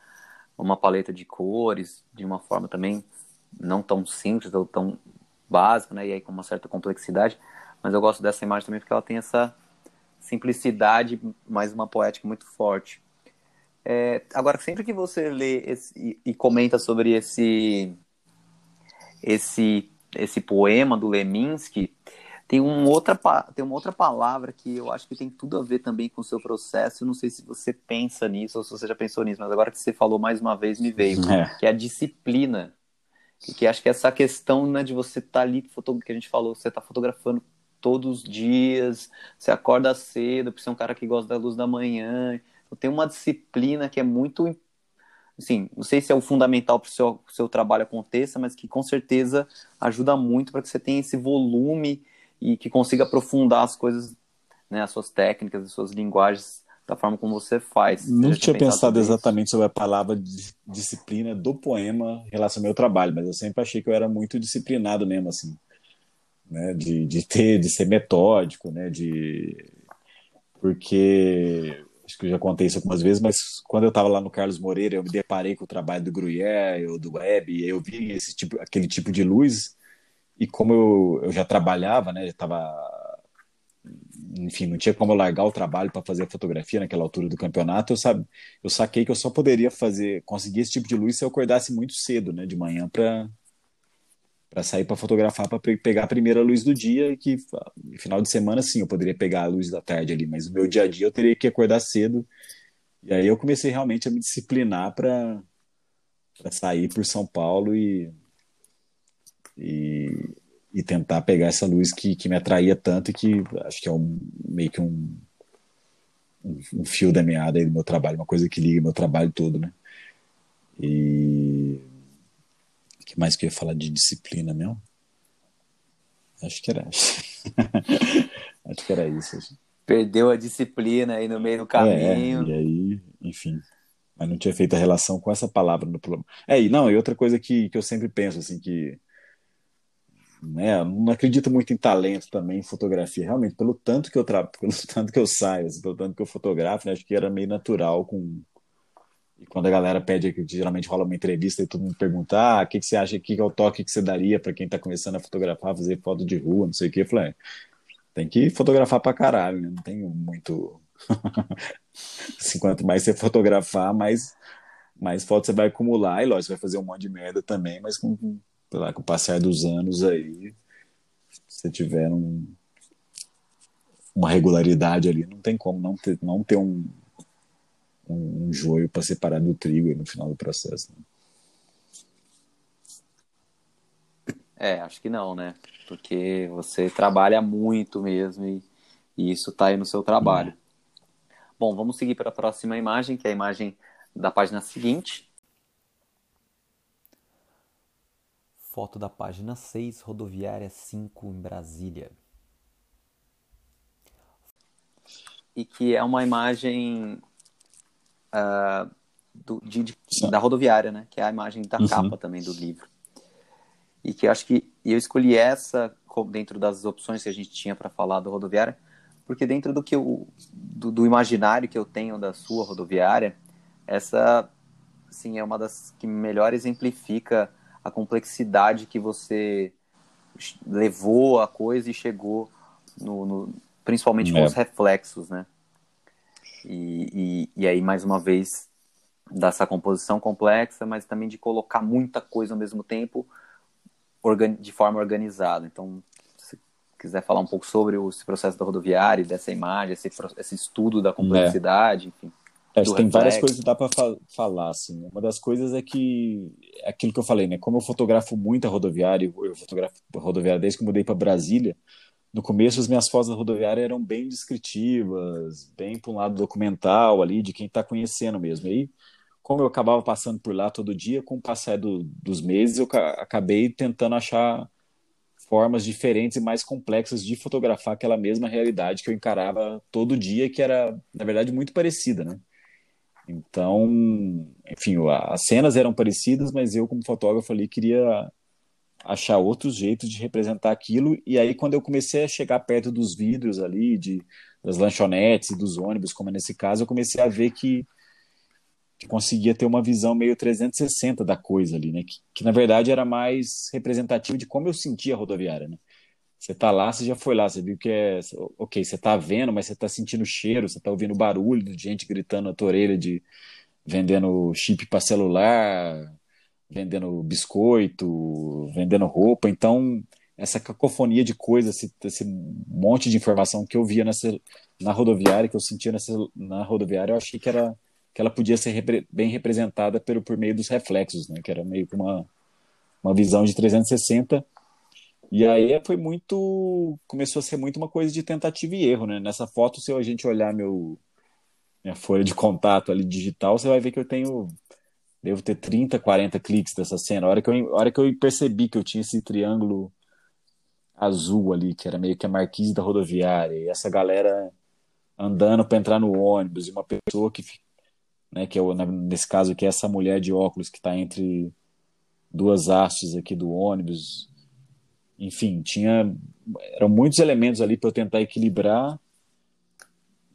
uma paleta de cores de uma forma também não tão simples ou tão básica, né? E aí com uma certa complexidade. Mas eu gosto dessa imagem também porque ela tem essa simplicidade, mas uma poética muito forte. É, agora, sempre que você lê esse, e, e, comenta sobre esse, esse, esse poema do Leminski, tem, um outra, tem uma outra palavra que eu acho que tem tudo a ver também com o seu processo. Eu não sei se você pensa nisso ou se você já pensou nisso, mas agora que você falou mais uma vez, me veio, é. que é a disciplina. Que, que acho que essa questão né, de você estar tá ali, que a gente falou, você está fotografando todos os dias, você acorda cedo, porque você é um cara que gosta da luz da manhã, tem uma disciplina que é muito assim, não sei se é o fundamental para o seu, seu trabalho aconteça, mas que com certeza ajuda muito para que você tenha esse volume e que consiga aprofundar as coisas, né, as suas técnicas, as suas linguagens da forma como você faz. Não tinha pensado exatamente sobre a palavra di- disciplina do poema em relação ao meu trabalho, mas eu sempre achei que eu era muito disciplinado mesmo, assim, né? De, de ter, de ser metódico, né? De... Porque, acho que eu já contei isso algumas vezes, mas quando eu estava lá no Carlos Moreira, eu me deparei com o trabalho do Gruyère, ou do Web, eu vi esse tipo, aquele tipo de luz, e como eu, eu já trabalhava, né? Já estava enfim, não tinha como largar o trabalho para fazer fotografia naquela altura do campeonato, eu, sabe, eu saquei que eu só poderia fazer, conseguir esse tipo de luz se eu acordasse muito cedo, né, de manhã para para sair para fotografar, para pegar a primeira luz do dia que no final de semana sim, eu poderia pegar a luz da tarde ali, mas o meu dia a dia eu teria que acordar cedo. E aí eu comecei realmente a me disciplinar para para sair por São Paulo e e e tentar pegar essa luz que, que me atraía tanto e que acho que é um, meio que um, um, um fio da meada aí do meu trabalho, uma coisa que liga meu trabalho todo, né? E que mais que eu ia falar de disciplina mesmo? Acho que era acho que era isso. assim. Perdeu a disciplina aí no meio do É, caminho. e aí, enfim. Mas não tinha feito a relação com essa palavra no problema. É, e não, e outra coisa que, que eu sempre penso, assim, que né, não acredito muito em talento também, em fotografia. Realmente, pelo tanto que eu tra... pelo tanto que eu saio, assim, pelo tanto que eu fotografo, né, acho que era meio natural com e quando a galera pede, que geralmente rola uma entrevista e todo mundo pergunta, ah, o que, que você acha, que, é o toque que você daria para quem está começando a fotografar, fazer foto de rua, não sei o quê. Eu falei, é, tem que fotografar pra caralho, né? Não tem muito. assim, quanto mais você fotografar, mais, mais fotos você vai acumular. E lógico, você vai fazer um monte de merda também, mas com, lá, com o passar dos anos aí, se você tiver um, uma regularidade ali, não tem como não ter, não ter um, um, um joio para separar do trigo aí no final do processo. né? É, acho que não, né? Porque você trabalha muito mesmo e, e isso tá aí no seu trabalho. Bom, vamos seguir para a próxima imagem, que é a imagem da página seguinte. Foto da página 6, rodoviária 5 em Brasília. E que é uma imagem ah, do- de- de- da rodoviária, né? Que é a imagem da Uhum. capa também do livro. E que eu acho que eu escolhi essa dentro das opções que a gente tinha para falar da rodoviária, porque dentro do que eu, do, do imaginário que eu tenho da sua rodoviária, essa assim, é uma das que melhor exemplifica a complexidade que você levou a coisa e chegou no, no- principalmente com É. os reflexos, né? E, e, e aí, mais uma vez, dessa composição complexa, mas também de colocar muita coisa ao mesmo tempo de forma organizada. Então, se quiser falar um pouco sobre o- esse processo da rodoviária, dessa imagem, esse, esse estudo da complexidade, enfim. Acho do que tem várias reflexo. coisas que dá para falar, assim. Uma das coisas é que é aquilo que eu falei, né? Como eu fotografo muito a rodoviária, eu fotografo a rodoviária desde que eu mudei para Brasília. No começo, as minhas fotos da rodoviária eram bem descritivas, bem para um lado documental ali, de quem está conhecendo mesmo. E aí, como eu acabava passando por lá todo dia, com o passar do- dos meses, eu ca- acabei tentando achar formas diferentes e mais complexas de fotografar aquela mesma realidade que eu encarava todo dia, que era, na verdade, muito parecida, né? Então, enfim, as cenas eram parecidas, mas eu, como fotógrafo ali, queria achar outros jeitos de representar aquilo. E aí, quando eu comecei a chegar perto dos vidros ali, de, das lanchonetes dos ônibus, como é nesse caso, eu comecei a ver que, que conseguia ter uma visão meio 360 da coisa ali, né? Que, que na verdade era mais representativo de como eu sentia a rodoviária, né? Você tá lá, você já foi lá, você viu que é. Ok, você tá vendo, mas você tá sentindo cheiro, você tá ouvindo barulho de gente gritando na tua orelha, de vendendo chip para celular, vendendo biscoito, vendendo roupa. Então, essa cacofonia de coisas, esse, esse monte de informação que eu via nessa, na rodoviária, que eu sentia nessa, na rodoviária, eu achei que, era, que ela podia ser repre, bem representada pelo, por meio dos reflexos, né? Que era meio que uma, uma visão de 360 e aí foi muito. Começou a ser muito uma coisa de tentativa e erro, né? Nessa foto, se a gente olhar meu, minha folha de contato ali digital, você vai ver que eu tenho. Devo ter 30, 40 cliques dessa cena. A hora que eu, hora que eu percebi que eu tinha esse triângulo azul ali, que era meio que a marquise da rodoviária, e essa galera andando para entrar no ônibus e uma pessoa que, né, que é nesse caso aqui essa mulher de óculos que está entre duas hastes aqui do ônibus, enfim, tinha eram muitos elementos ali para eu tentar equilibrar.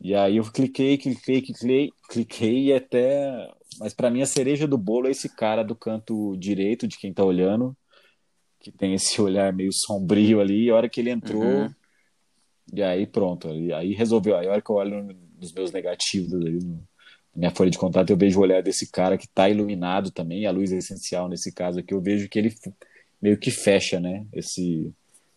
E aí eu cliquei, cliquei, cliquei, cliquei e até, mas para mim a cereja do bolo é esse cara do canto direito de quem está olhando, que tem esse olhar meio sombrio ali. E a hora que ele entrou, uhum. e aí pronto, aí resolveu. Aí a hora que eu olho nos meus negativos ali, na minha folha de contato, eu vejo o olhar desse cara que está iluminado também, a luz é essencial nesse caso aqui. Eu vejo que ele meio que fecha, né? Esse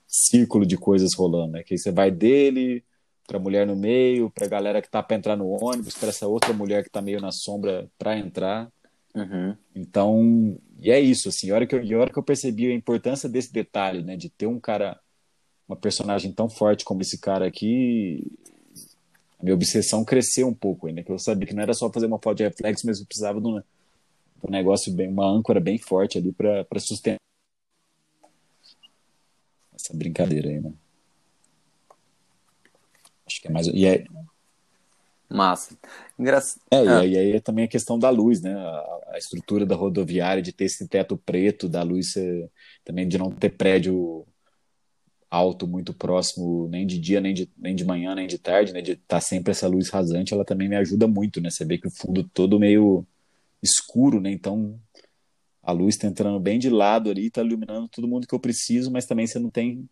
círculo de coisas rolando, né? Que aí você vai dele para a mulher no meio, para a galera que tá para entrar no ônibus, para essa outra mulher que tá meio na sombra para entrar. Uhum. Então, e é isso, assim, a hora, que eu, a hora que eu percebi a importância desse detalhe, né, de ter um cara, uma personagem tão forte como esse cara aqui, a minha obsessão cresceu um pouco ainda, que eu sabia que não era só fazer uma foto de reflexo, mas eu precisava de um, de um negócio bem, uma âncora bem forte ali para sustentar essa brincadeira aí, né? É mais. E é... Massa. Engra... É, ah. e aí é também a questão da luz, né? A, a, estrutura da rodoviária, de ter esse teto preto, da luz ser... também de não ter prédio alto muito próximo, nem de dia, nem de, nem de manhã, nem de tarde, né? De estar tá sempre essa luz rasante, ela também me ajuda muito, né? Você vê que o fundo todo meio escuro, né? Então a luz está entrando bem de lado ali, está iluminando todo mundo que eu preciso, mas também você não tem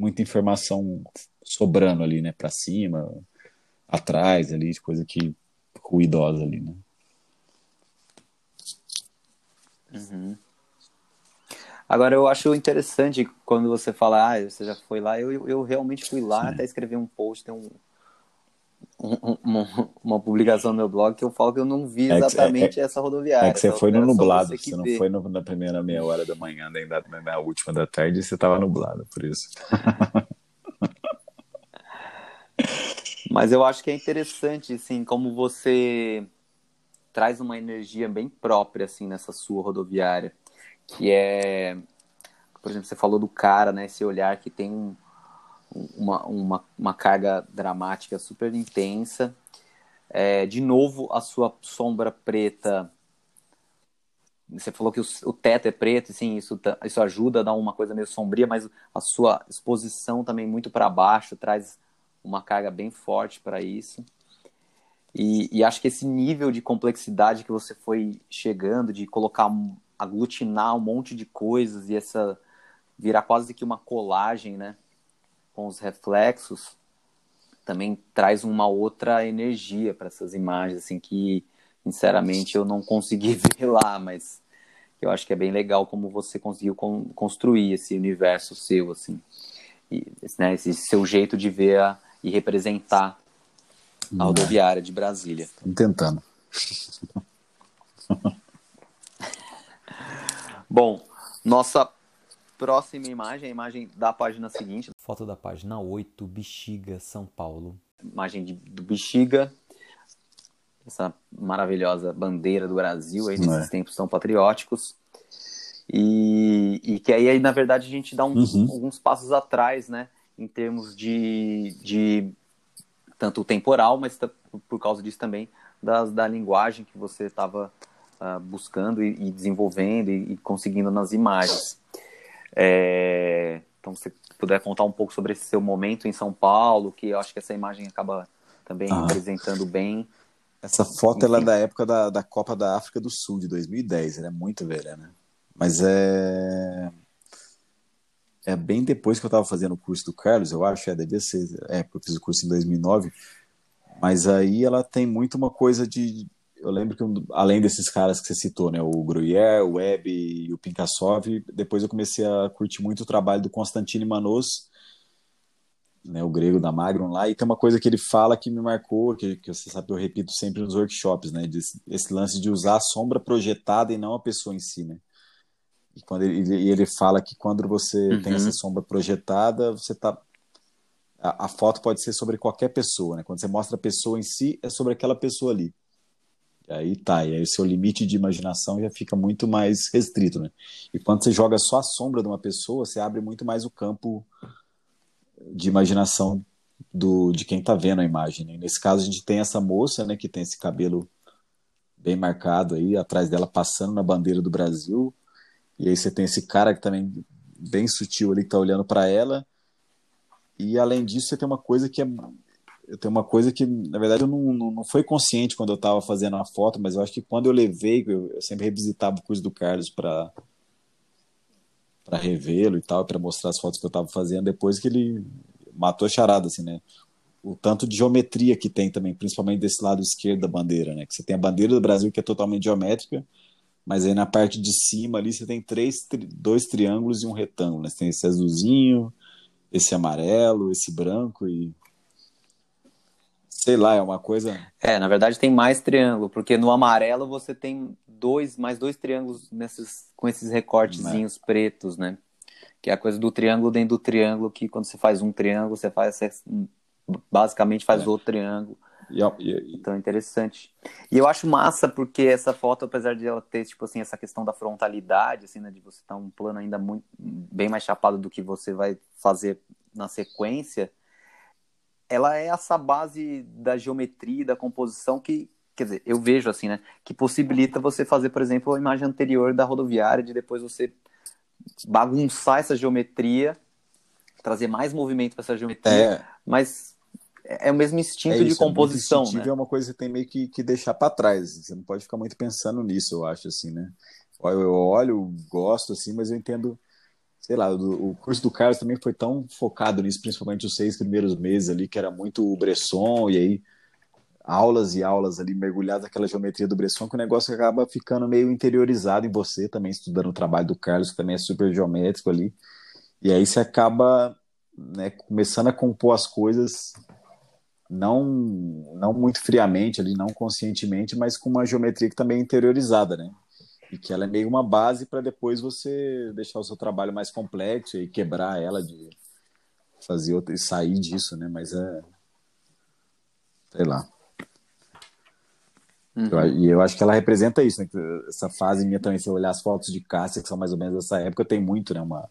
muita informação sobrando ali, né, para cima, atrás ali, coisa que ruidosa ali, né? Uhum. Agora eu acho interessante quando você fala, ah, você já foi lá, eu, eu realmente fui lá, Sim. até escrever um post, tem um, uma, uma, publicação no meu blog que eu falo que eu não vi exatamente é é, essa rodoviária. É que você então, foi no nublado, você, você não foi no, na primeira meia hora da manhã, nem na, na última da tarde, você estava nublado, por isso. Mas eu acho que é interessante, assim, como você traz uma energia bem própria, assim, nessa sua rodoviária, que é, por exemplo, você falou do cara, né, esse olhar que tem um, uma, uma, uma carga dramática super intensa. É, de novo, a sua sombra preta. Você falou que o, o teto é preto, sim, isso, isso ajuda a dar uma coisa meio sombria, mas a sua exposição também muito para baixo traz uma carga bem forte para isso. E, e, acho que esse nível de complexidade que você foi chegando, de colocar, aglutinar um monte de coisas e essa virar quase que uma colagem, né? Com os reflexos também traz uma outra energia para essas imagens, assim, que sinceramente eu não consegui ver lá, mas eu acho que é bem legal como você conseguiu con construir esse universo seu, assim, e, né, esse seu jeito de ver a, e representar a rodoviária de Brasília. Tentando. Bom, nossa Próxima imagem, a imagem da página seguinte. Foto da página 8, Bexiga, São Paulo. Imagem de, do Bexiga, essa maravilhosa bandeira do Brasil aí nesses é. tempos tão patrióticos. E, e, que aí, na verdade, a gente dá um, uhum. alguns passos atrás, né? Em termos de, de tanto temporal, mas por causa disso também da, da linguagem que você estava uh, ah, buscando e, e desenvolvendo e, e, conseguindo nas imagens. É, então, se puder contar um pouco sobre esse seu momento em São Paulo, que eu acho que essa imagem acaba também ah. representando bem. Essa foto ela é da época da, da Copa da África do Sul, de 2010, ela é muito velha, né? Mas é. É bem depois que eu estava fazendo o curso do Carlos, eu acho, é, devia ser. É, porque eu fiz o curso em 2009. Mas aí ela tem muito uma coisa de, eu lembro que além desses caras que você citou, né, o Gruyère, o Webb e o Pinkassov, depois eu comecei a curtir muito o trabalho do Constantine Manos, né, o grego da Magron lá, e tem uma coisa que ele fala que me marcou, que, que você sabe eu repito sempre nos workshops, né, desse, esse lance de usar a sombra projetada e não a pessoa em si, né. E quando ele, e ele fala que quando você uhum. tem essa sombra projetada, você tá a, a foto pode ser sobre qualquer pessoa, né? Quando você mostra a pessoa em si, é sobre aquela pessoa ali. Aí tá, e aí o seu limite de imaginação já fica muito mais restrito, né? E quando você joga só a sombra de uma pessoa, você abre muito mais o campo de imaginação do, de quem está vendo a imagem. Né? Nesse caso, a gente tem essa moça, né, que tem esse cabelo bem marcado aí, atrás dela passando na bandeira do Brasil. E aí você tem esse cara que também bem sutil ali que tá olhando para ela. E além disso, você tem uma coisa que é eu tenho uma coisa que, na verdade, eu não, não, não foi consciente quando eu estava fazendo a foto, mas eu acho que quando eu levei, eu, eu sempre revisitava o curso do Carlos para para revê-lo e tal, para mostrar as fotos que eu estava fazendo depois que ele matou a charada, assim, né? O tanto de geometria que tem também, principalmente desse lado esquerdo da bandeira, né? Que você tem a bandeira do Brasil que é totalmente geométrica, mas aí na parte de cima ali você tem três, dois triângulos e um retângulo, né? Você tem esse azulzinho, esse amarelo, esse branco e sei lá, é uma coisa. É, na verdade tem mais triângulo, porque no amarelo você tem dois, mais dois triângulos nesses, com esses recortezinhos é. pretos, né? Que é a coisa do triângulo dentro do triângulo, que quando você faz um triângulo, você faz basicamente faz é. outro triângulo. E, e, então é interessante. E eu acho massa porque essa foto, apesar de ela ter tipo assim essa questão da frontalidade, assim, né, de você estar tá um plano ainda muito bem mais chapado do que você vai fazer na sequência, ela é essa base da geometria, da composição que, quer dizer, eu vejo assim, né, que possibilita você fazer, por exemplo, a imagem anterior da rodoviária, de depois você bagunçar essa geometria, trazer mais movimento para essa geometria, é. mas é o mesmo instinto é isso, de composição, é né? É uma coisa que tem meio que, que deixar para trás. Você não pode ficar muito pensando nisso, eu acho assim, né? Eu olho, gosto assim, mas eu entendo sei lá, o, curso do Carlos também foi tão focado nisso, principalmente os seis primeiros meses ali, que era muito o Bresson, e aí aulas e aulas ali mergulhadas naquela geometria do Bresson, que o negócio acaba ficando meio interiorizado em você, também estudando o trabalho do Carlos, que também é super geométrico ali, e aí você acaba né, começando a compor as coisas não não muito friamente ali, não conscientemente, mas com uma geometria que também é interiorizada, né? E que ela é meio uma base para depois você deixar o seu trabalho mais complexo e quebrar ela de fazer outra e sair disso, né? Mas é sei lá. Uhum. Eu, e eu acho que ela representa isso, né? Essa fase minha também, se eu olhar as fotos de Cássia, que são mais ou menos dessa época, tem muito, né? Uma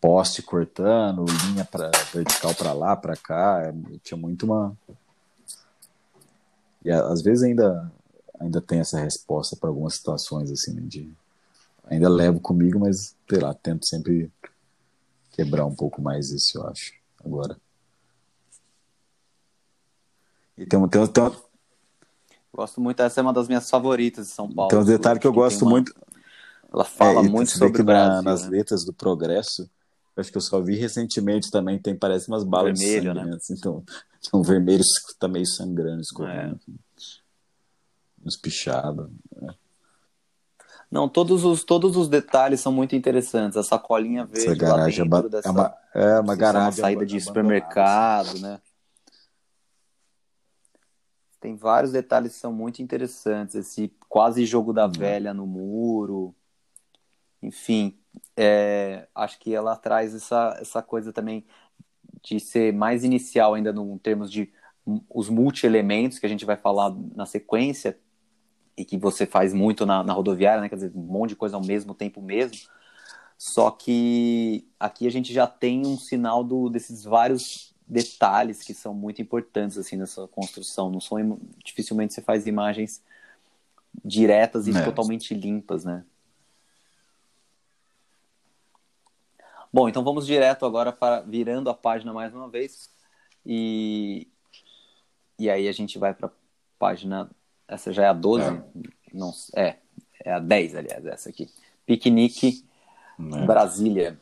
poste cortando, linha para vertical para lá, para cá, é, tinha muito uma e às vezes ainda ainda tem essa resposta para algumas situações assim, né, de ainda levo comigo, mas sei lá, tento sempre quebrar um pouco mais isso, eu acho, agora. E tem um, tem um, tem um... Gosto muito, essa é uma das minhas favoritas de São Paulo. Tem um detalhe que eu gosto uma... muito. Ela fala é, muito sobre o Brasil, nas né? letras do Progresso, acho que eu só vi recentemente também, tem, parece umas balas Vermelho, de sangue, né? Assim, então, um vermelho tá meio sangrando, escorrendo. É uns pichados. Né? Não, todos os, todos os detalhes são muito interessantes. A sacolinha verde Essa garagem lá dentro é dessa, é uma, é uma garagem. Uma saída de supermercado, né? Tem vários detalhes que são muito interessantes. Esse quase jogo da uhum. velha no muro. Enfim, é, acho que ela traz essa, essa coisa também de ser mais inicial ainda no termos de os multi-elementos que a gente vai falar na sequência, e que você faz muito na, na rodoviária, né? Quer dizer, um monte de coisa ao mesmo tempo mesmo. Só que aqui a gente já tem um sinal do, desses vários detalhes que são muito importantes assim nessa construção. Não são dificilmente você faz imagens diretas e é. totalmente limpas, né? Bom, então vamos direto agora para virando a página mais uma vez e e aí a gente vai para a página essa já é a 12? É. Não, é, é a 10, aliás, essa aqui. Piquenique é. Brasília.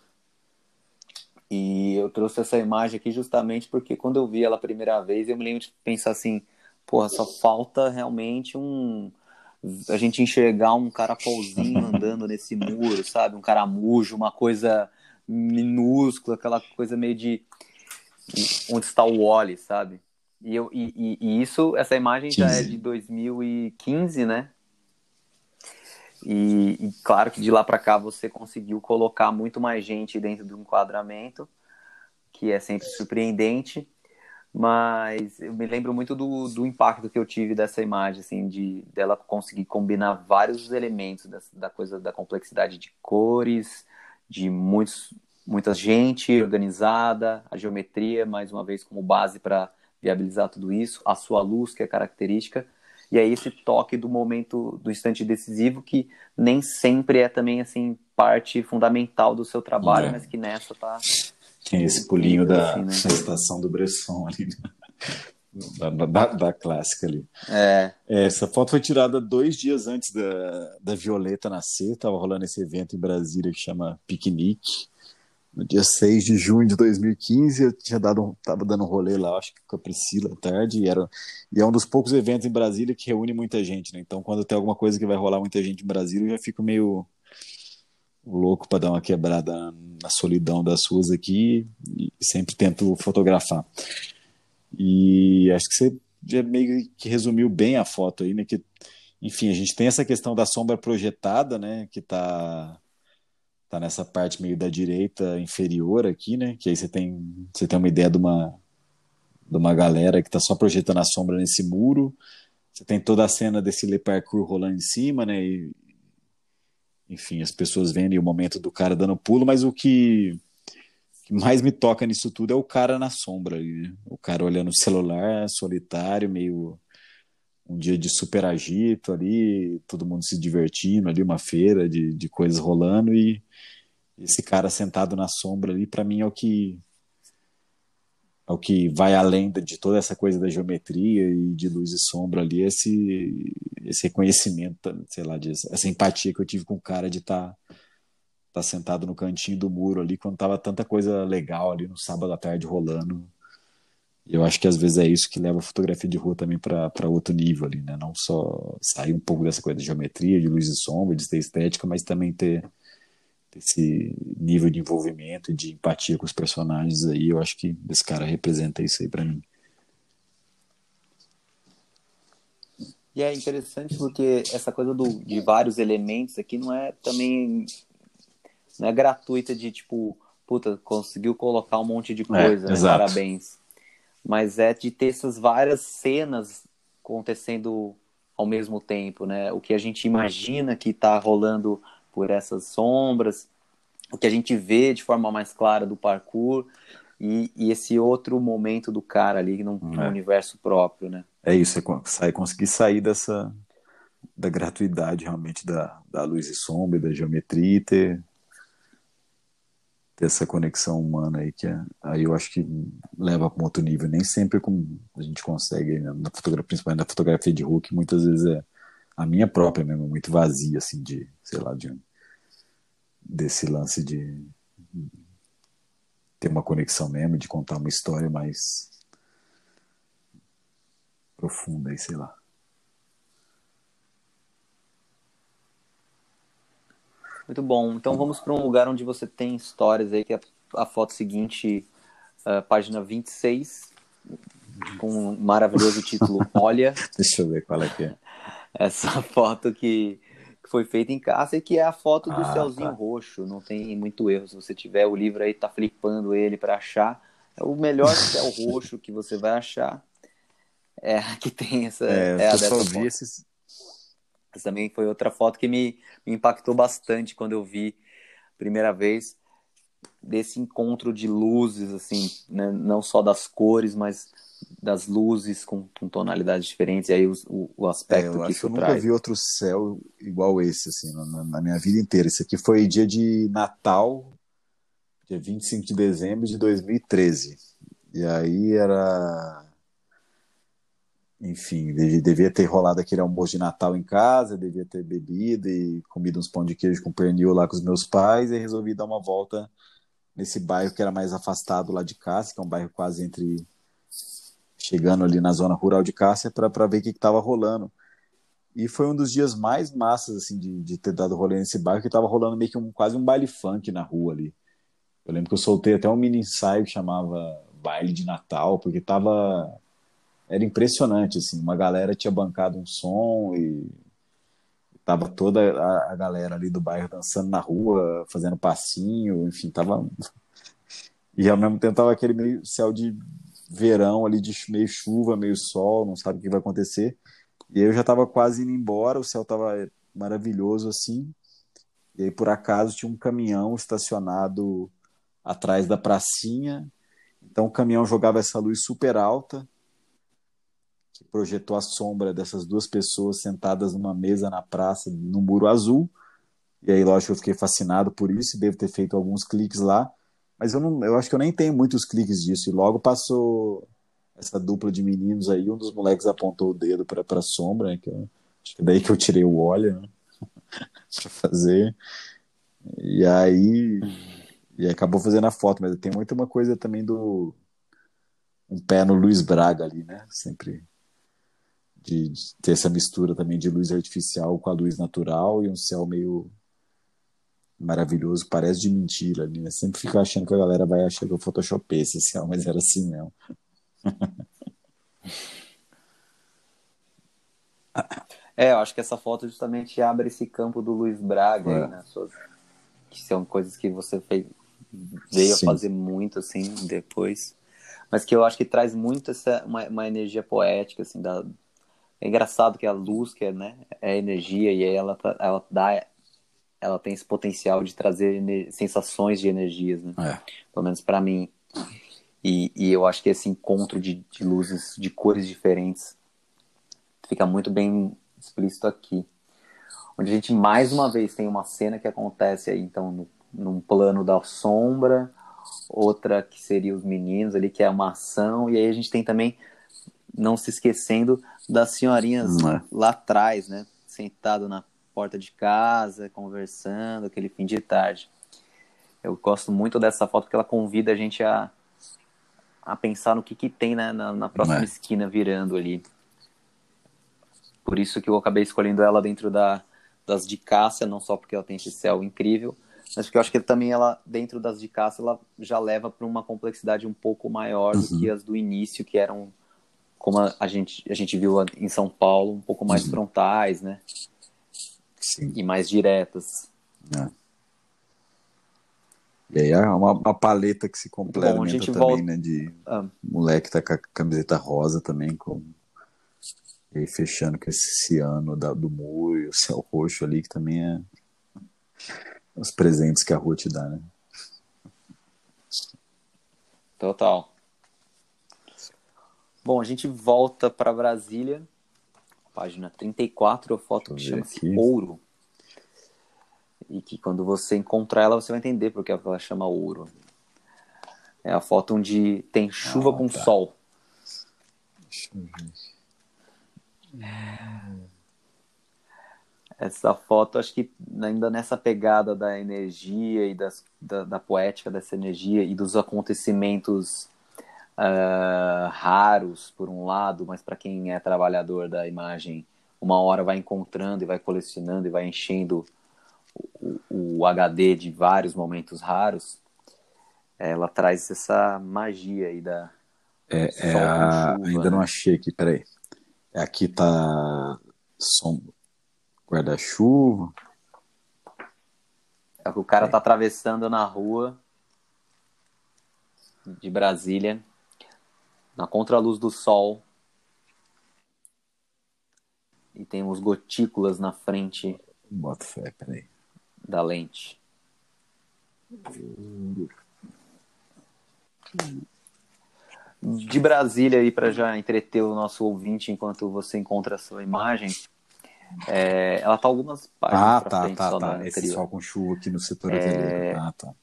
E eu trouxe essa imagem aqui justamente porque quando eu vi ela a primeira vez, eu me lembro de pensar assim, porra, só falta realmente um a gente enxergar um caracolzinho andando nesse muro, sabe? Um caramujo, uma coisa minúscula, aquela coisa meio de onde está o Wally, sabe? E, eu, e, e, isso, essa imagem 15. já é de 2015, né? E, e claro que de lá para cá você conseguiu colocar muito mais gente dentro do enquadramento, que é sempre surpreendente. Mas eu me lembro muito do, do impacto que eu tive dessa imagem, assim, de dela conseguir combinar vários elementos da, da coisa da complexidade de cores, de muitos muita gente organizada, a geometria, mais uma vez, como base para viabilizar tudo isso, a sua luz, que é característica, e aí esse toque do momento, do instante decisivo, que nem sempre é também, assim, parte fundamental do seu trabalho, é. mas que nessa tá... Tem esse pulinho da, assim, né? estação do Bresson ali, né? da, da, da, clássica ali. É. é. Essa foto foi tirada dois dias antes da, da Violeta nascer, tava rolando esse evento em Brasília que chama Piquenique, no dia 6 de junho de 2015, eu tinha dado, tava dando um rolê lá, acho que com a Priscila à tarde, e, era, e é um dos poucos eventos em Brasília que reúne muita gente, né? Então, quando tem alguma coisa que vai rolar muita gente em Brasília, eu já fico meio louco para dar uma quebrada na solidão das ruas aqui e sempre tento fotografar. E acho que você já meio que resumiu bem a foto aí, né? Que, enfim, a gente tem essa questão da sombra projetada, né? Que está tá nessa parte meio da direita inferior aqui, né? Que aí você tem, você tem uma ideia de uma, de uma galera que tá só projetando a sombra nesse muro. Você tem toda a cena desse Le Parkour rolando em cima, né? E, enfim, as pessoas vendo o momento do cara dando pulo, mas o que, que mais me toca nisso tudo é o cara na sombra ali, né? O cara olhando o celular, solitário, meio um dia de super agito ali, todo mundo se divertindo ali, uma feira de, de coisas rolando e esse cara sentado na sombra ali, para mim é o que é o que vai além de toda essa coisa da geometria e de luz e sombra ali, esse esse reconhecimento, sei lá, de, essa empatia que eu tive com o cara de estar tá, tá sentado no cantinho do muro ali quando tava tanta coisa legal ali no sábado à tarde rolando eu acho que às vezes é isso que leva a fotografia de rua também para outro nível ali, né? Não só sair um pouco dessa coisa de geometria, de luz e sombra, de ter estética, mas também ter, esse nível de envolvimento e de empatia com os personagens aí. Eu acho que esse cara representa isso aí para mim. E é interessante porque essa coisa do, de vários elementos aqui não é também não é gratuita de tipo, puta, conseguiu colocar um monte de é, coisa, é, né? parabéns mas é de ter essas várias cenas acontecendo ao mesmo tempo, né? O que a gente imagina que está rolando por essas sombras, o que a gente vê de forma mais clara do parkour e, e esse outro momento do cara ali num, é. universo próprio, né? É isso, é sair, conseguir sair dessa da gratuidade realmente da, da luz e sombra, da geometria e ter ter essa conexão humana aí que é, aí eu acho que leva para um outro nível nem sempre como a gente consegue né? na fotografia principalmente na fotografia de que muitas vezes é a minha própria mesmo muito vazia assim de sei lá de desse lance de ter uma conexão mesmo de contar uma história mais profunda aí sei lá Muito bom. Então vamos para um lugar onde você tem histórias aí, que é a foto seguinte, uh, página 26, com um maravilhoso título Olha. Deixa eu ver qual é que é. Essa foto que, que foi feita em casa e que é a foto do ah, céuzinho tá. roxo. Não tem muito erro. Se você tiver o livro aí, tá flipando ele para achar. É o melhor céu roxo que você vai achar. É que tem essa. É, é eu só vi esses, também foi outra foto que me, me impactou bastante quando eu vi a primeira vez desse encontro de luzes, assim, né? não só das cores, mas das luzes com, com tonalidades diferentes, e aí o, o, o aspecto é, eu que isso eu traz. Eu nunca vi outro céu igual esse, assim, na, na, minha vida inteira. Esse aqui foi dia de Natal, dia 25 de dezembro de 2013. E aí era enfim, devia ter rolado aquele almoço de Natal em casa, devia ter bebido e comido uns pão de queijo com pernil lá com os meus pais e resolvi dar uma volta nesse bairro que era mais afastado lá de Cássia, que é um bairro quase entre chegando ali na zona rural de Cássia para ver o que estava rolando. E foi um dos dias mais massas assim de, de ter dado rolê nesse bairro, que estava rolando meio que um, quase um baile funk na rua ali. Eu lembro que eu soltei até um mini ensaio que chamava Baile de Natal, porque tava era impressionante, assim, uma galera tinha bancado um som e tava toda a, a galera ali do bairro dançando na rua, fazendo passinho, enfim, tava e ao mesmo tempo tava aquele meio céu de verão ali de meio chuva, meio sol, não sabe o que vai acontecer. E aí eu já tava quase indo embora, o céu tava maravilhoso assim. E aí por acaso tinha um caminhão estacionado atrás da pracinha. Então o caminhão jogava essa luz super alta, que projetou a sombra dessas duas pessoas sentadas numa mesa na praça, no muro azul. E aí, lógico, eu fiquei fascinado por isso e devo ter feito alguns cliques lá. Mas eu, não, eu acho que eu nem tenho muitos cliques disso. E logo passou essa dupla de meninos aí, um dos moleques apontou o dedo para a sombra, né, que eu, acho que é daí que eu tirei o óleo né, para fazer. E aí e acabou fazendo a foto, mas tem muito uma coisa também do um pé no Luiz Braga ali, né? Sempre de, de, ter essa mistura também de luz artificial com a luz natural e um céu meio maravilhoso, parece de mentira ali, né? Sempre fico achando que a galera vai achar que eu photoshopei esse céu, mas era assim mesmo. É, eu acho que essa foto justamente abre esse campo do Luiz Braga, é. aí, né? que são coisas que você fez, veio Sim. a fazer muito assim depois, mas que eu acho que traz muito essa uma, uma energia poética assim da é engraçado que a luz que é né é energia e aí ela tá, ela dá ela tem esse potencial de trazer sensações de energias né? É. pelo menos para mim. E, e, eu acho que esse encontro de, de luzes de cores diferentes fica muito bem explícito aqui. Onde a gente mais uma vez tem uma cena que acontece aí então no num plano da sombra, outra que seria os meninos ali, que é uma ação, e aí a gente tem também, não se esquecendo, das senhorinhas é. lá atrás, né? Sentado na porta de casa, conversando, aquele fim de tarde. Eu gosto muito dessa foto porque ela convida a gente a, a pensar no que, que tem né, na, na próxima é. esquina virando ali. Por isso que eu acabei escolhendo ela dentro da, das de Cássia, não só porque ela tem esse céu incrível, mas porque eu acho que também ela, dentro das de caça, ela já leva para uma complexidade um pouco maior uhum. do que as do início, que eram, como a, gente, a gente viu em São Paulo, um pouco mais uhum. frontais, né? Sim. E mais diretas. É. E aí é uma, uma paleta que se complementa Bom, também, volta... né? De ah. moleque tá com a camiseta rosa também, com e aí fechando com esse ciano da, do muro e o céu roxo ali, que também é os presentes que a rua te dá, né? Total. Bom, a gente volta para Brasília, página 34, a foto que chama-se Ouro. E que quando você encontrar ela, você vai entender porque ela chama Ouro. É a foto onde tem chuva ah, com tá. sol. Ver. essa foto, acho que ainda nessa pegada da energia e das, da, da poética dessa energia e dos acontecimentos uh, raros, por um lado, mas para quem é trabalhador da imagem, uma hora vai encontrando e vai colecionando e vai enchendo o, o HD de vários momentos raros, ela traz essa magia aí da. É, é a... chuva, ainda né? não achei aqui, peraí. Aqui tá som guarda-chuva. É o que o cara é. tá atravessando na rua de Brasília, na contraluz do sol. E tem uns gotículas na frente. Bota fé, peraí. Da lente. De Brasília aí para já entreter o nosso ouvinte enquanto você encontra a sua imagem. É, ela tá algumas páginas ah, tá, frente, tá, tá. Esse sol com chuva aqui no setor é... Ah, tá.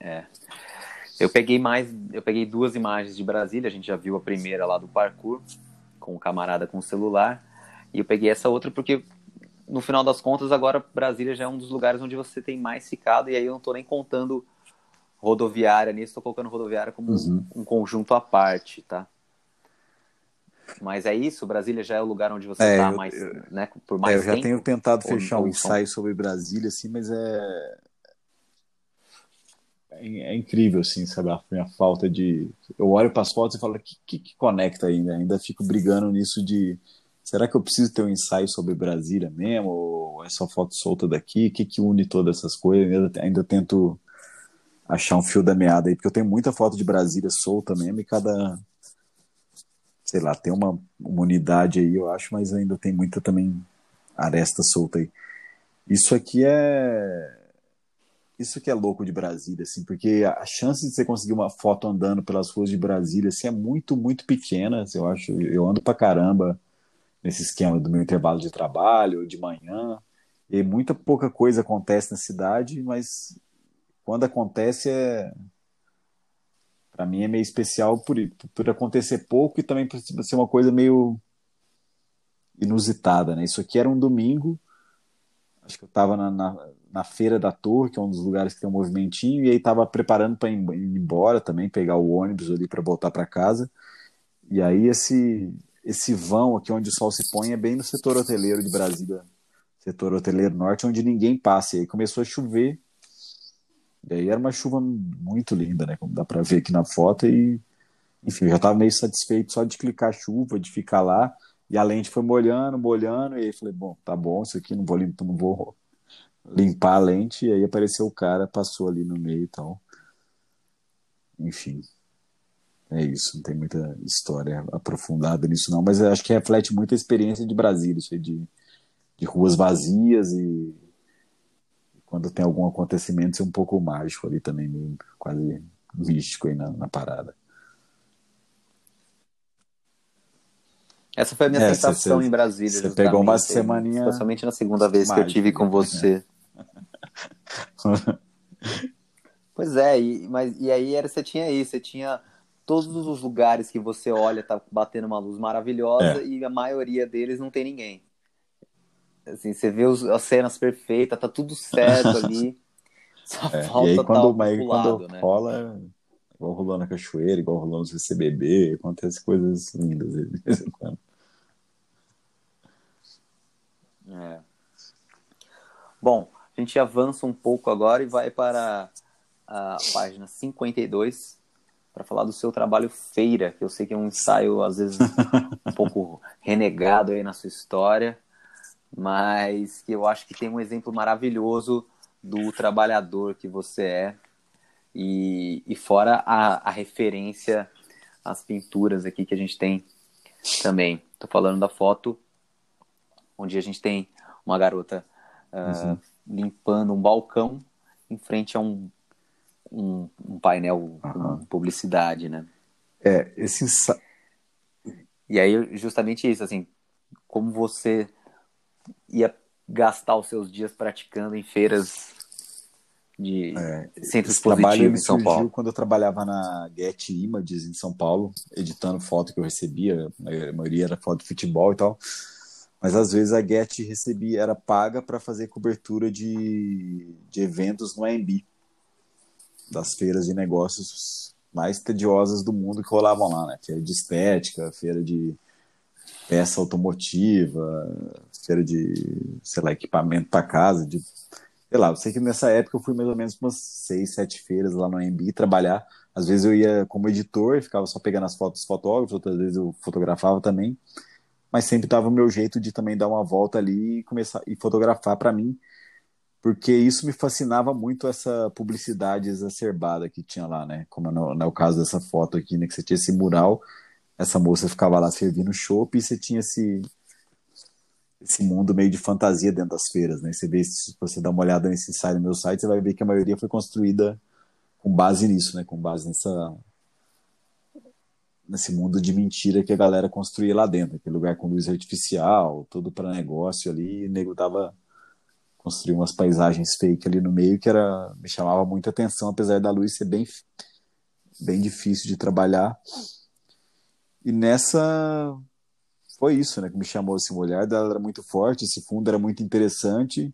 É. Eu peguei mais, eu peguei duas imagens de Brasília, a gente já viu a primeira lá do parkour, com o camarada com o celular, e eu peguei essa outra porque no final das contas agora Brasília já é um dos lugares onde você tem mais ficado e aí eu não tô nem contando rodoviária nisso, tô colocando rodoviária como uhum. um, conjunto à parte, tá? Mas é isso? Brasília já é o lugar onde você está é, mais, eu, né, por mais é, eu já tenho tentado fechar um ensaio sobre Brasília, assim, mas é... é... é incrível, assim, sabe, a minha falta de... Eu olho para as fotos e falo, que, que, que, conecta ainda? Ainda fico brigando nisso de... Será que eu preciso ter um ensaio sobre Brasília mesmo? Ou é só foto solta daqui? O que, que une todas essas coisas? Ainda, ainda tento achar um fio da meada aí, porque eu tenho muita foto de Brasília solta mesmo e cada sei lá, tem uma, uma unidade aí, eu acho, mas ainda tem muita também aresta solta aí. Isso aqui é. Isso que é louco de Brasília, assim, porque a chance de você conseguir uma foto andando pelas ruas de Brasília, assim, é muito, muito pequena, assim, eu acho. Eu ando pra caramba nesse esquema do meu intervalo de trabalho, de manhã, e muita pouca coisa acontece na cidade, mas quando acontece é para mim é meio especial por, por acontecer pouco e também por ser uma coisa meio inusitada, né? Isso aqui era um domingo, acho que eu estava na, na, na, Feira da Torre, que é um dos lugares que tem um movimentinho, e aí estava preparando para ir, embora também, pegar o ônibus ali para voltar para casa. E aí esse esse vão aqui onde o sol se põe é bem no setor hoteleiro de Brasília, setor hoteleiro norte, onde ninguém passa. E aí começou a chover e aí era uma chuva muito linda, né? Como dá para ver aqui na foto. E, enfim, eu já estava meio satisfeito só de clicar a chuva, de ficar lá. E a lente foi molhando, molhando. E aí falei, bom, tá bom, isso aqui não vou, não vou limpar a lente. E aí apareceu o cara, passou ali no meio e tal. Enfim. É isso, não tem muita história aprofundada nisso, não. Mas acho que reflete muito a experiência de Brasília, isso aí de, de ruas vazias e quando tem algum acontecimento, ser um pouco mágico ali também, meio, quase místico aí na, na parada. Essa foi a minha é, sensação cê, em Brasília. Você pegou uma semaninha. Especialmente na segunda vez mágica, que eu tive com você. pois é, e, mas, e aí era, você tinha isso, você tinha todos os lugares que você olha, tá batendo uma luz maravilhosa é. e a maioria deles não tem ninguém. Assim, você vê os, as cenas perfeitas, tá tudo certo ali. Só é, falta e aí, quando, tá aí, quando né? rola, igual rolou na cachoeira, igual rolou no CCBB, acontece coisas lindas de vez em quando. É. Bom, a gente avança um pouco agora e vai para a página 52 para falar do seu trabalho Feira, que eu sei que é um ensaio, às vezes, um pouco renegado aí na sua história mas que eu acho que tem um exemplo maravilhoso do trabalhador que você é e, e fora a, a referência às pinturas aqui que a gente tem também. Estou falando da foto onde a gente tem uma garota uh, limpando um balcão em frente a um, um, um painel uhum. com publicidade, né? É, esse... E aí, justamente isso, assim, como você ia gastar os seus dias praticando em feiras de é, centros positivos em São Paulo? quando eu trabalhava na Get Images em São Paulo, editando foto que eu recebia, a maioria era foto de futebol e tal. Mas às vezes a Get recebia, era paga para fazer cobertura de, de eventos no AMB, das feiras de negócios mais tediosas do mundo que rolavam lá, né? Feira de estética, feira de peça automotiva, feira de, sei lá, equipamento para casa, de, sei lá, eu sei que nessa época eu fui mais ou menos umas seis, sete feiras lá no AMB trabalhar. Às vezes eu ia como editor, ficava só pegando as fotos dos fotógrafos, outras vezes eu fotografava também, mas sempre dava o meu jeito de também dar uma volta ali e começar e fotografar para mim, porque isso me fascinava muito essa publicidade exacerbada que tinha lá, né? Como no, no caso dessa foto aqui, né, que você tinha esse mural essa moça ficava lá servindo chopp e você tinha esse esse mundo meio de fantasia dentro das feiras, né? Você vê se você dá uma olhada nesse site, no meu site, você vai ver que a maioria foi construída com base nisso, né? Com base nessa nesse mundo de mentira que a galera construía lá dentro, aquele lugar com luz artificial, tudo para negócio ali, e o nego tava construindo umas paisagens fake ali no meio que era me chamava muita atenção, apesar da luz ser bem bem difícil de trabalhar. E nessa foi isso, né, que me chamou assim, o olhar dela era muito forte, esse fundo era muito interessante.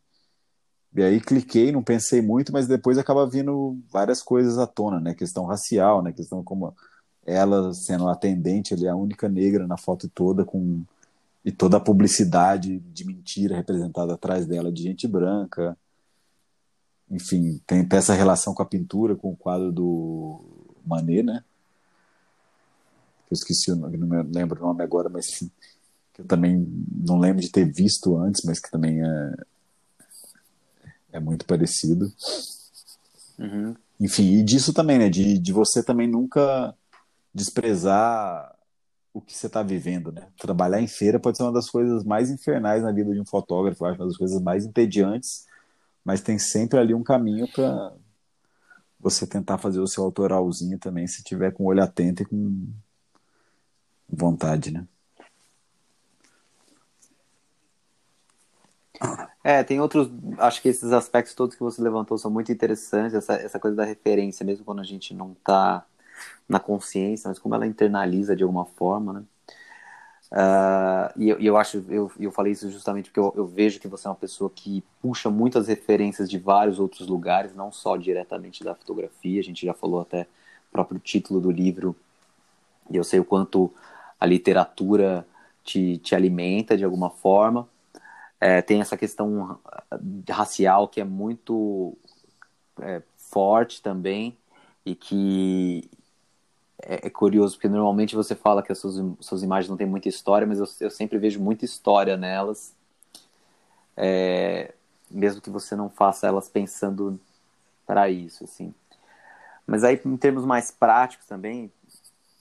E aí cliquei, não pensei muito, mas depois acaba vindo várias coisas à tona, né, questão racial, né, questão como ela sendo atendente, ele é a única negra na foto toda com e toda a publicidade de mentira representada atrás dela de gente branca. Enfim, tem, tem essa relação com a pintura, com o quadro do Manet, né? eu esqueci não me lembro o nome agora, mas que eu também não lembro de ter visto antes, mas que também é, é muito parecido. Uhum. Enfim, e disso também, né? De, de você também nunca desprezar o que você está vivendo, né? Trabalhar em feira pode ser uma das coisas mais infernais na vida de um fotógrafo, acho, uma das coisas mais entediantes, mas tem sempre ali um caminho para você tentar fazer o seu autoralzinho também, se tiver com o olho atento e com vontade, né? É, tem outros. Acho que esses aspectos todos que você levantou são muito interessantes. Essa, essa coisa da referência, mesmo quando a gente não está na consciência, mas como ela internaliza de alguma forma, né? Uh, e, eu, eu, acho, eu, eu falei isso justamente porque eu, eu, vejo que você é uma pessoa que puxa muitas referências de vários outros lugares, não só diretamente da fotografia. A gente já falou até o próprio título do livro, e eu sei o quanto a literatura te, te alimenta de alguma forma. É, tem essa questão racial que é muito é, forte também e que é, é, curioso, porque normalmente você fala que as suas, suas imagens não têm muita história, mas eu, eu sempre vejo muita história nelas, é, mesmo que você não faça elas pensando para isso, assim. Mas aí, em termos mais práticos também,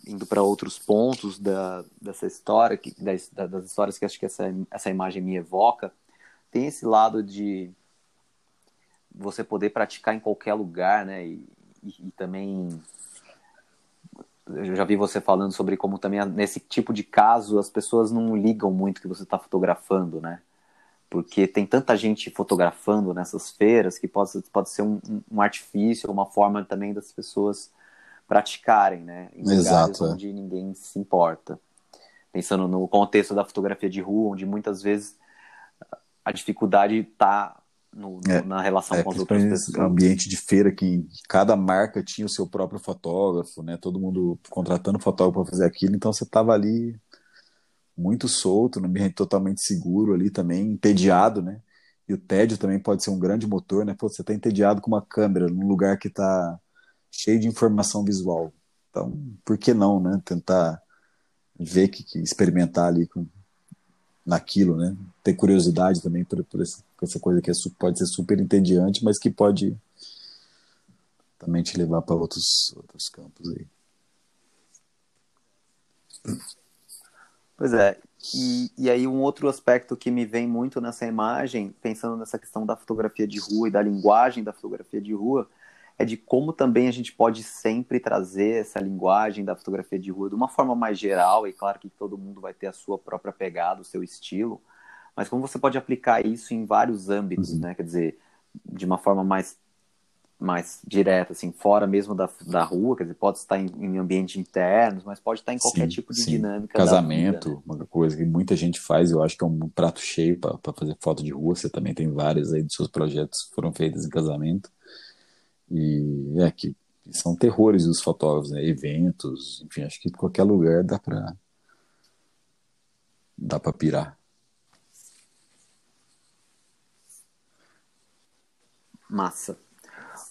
indo para outros pontos da, dessa história, que, das, das histórias que acho que essa, essa imagem me evoca, tem esse lado de você poder praticar em qualquer lugar, né? E, e, e também eu já vi você falando sobre como também nesse tipo de caso as pessoas não ligam muito que você está fotografando, né? Porque tem tanta gente fotografando nessas feiras que pode, pode ser um, um artifício, uma forma também das pessoas praticarem, né? Em Exato, lugares é. onde ninguém se importa. Pensando no contexto da fotografia de rua, onde muitas vezes a dificuldade está no, é, na relação é, com as outras pessoas. ambiente de feira que cada marca tinha o seu próprio fotógrafo, né? Todo mundo contratando fotógrafo para fazer aquilo, então você estava ali muito solto, no ambiente totalmente seguro ali também, entediado, né? E o tédio também pode ser um grande motor, né? Pô, você está entediado com uma câmera num lugar que está cheio de informação visual. Então, por que não, né? Tentar ver que, que experimentar ali com, naquilo, né? Ter curiosidade também por, por essa, coisa que é, pode ser super entediante, mas que pode também te levar para outros, outros campos aí. Pois é. E, e aí um outro aspecto que me vem muito nessa imagem, pensando nessa questão da fotografia de rua e da linguagem da fotografia de rua, é de como também a gente pode sempre trazer essa linguagem da fotografia de rua de uma forma mais geral, e claro que todo mundo vai ter a sua própria pegada, o seu estilo, mas como você pode aplicar isso em vários âmbitos, uhum. né? Quer dizer, de uma forma mais mais direta, assim, fora mesmo da, da rua, quer dizer, pode estar em, em ambientes internos, mas pode estar em qualquer sim, tipo de sim. dinâmica. Casamento, vida, né? uma coisa que muita gente faz, eu acho que é um prato cheio para fazer foto de rua. Você também tem várias aí dos seus projetos que foram feitos em casamento. E é que são terrores dos fotógrafos, né? Eventos, enfim, acho que qualquer lugar dá para dá para pirar. Massa.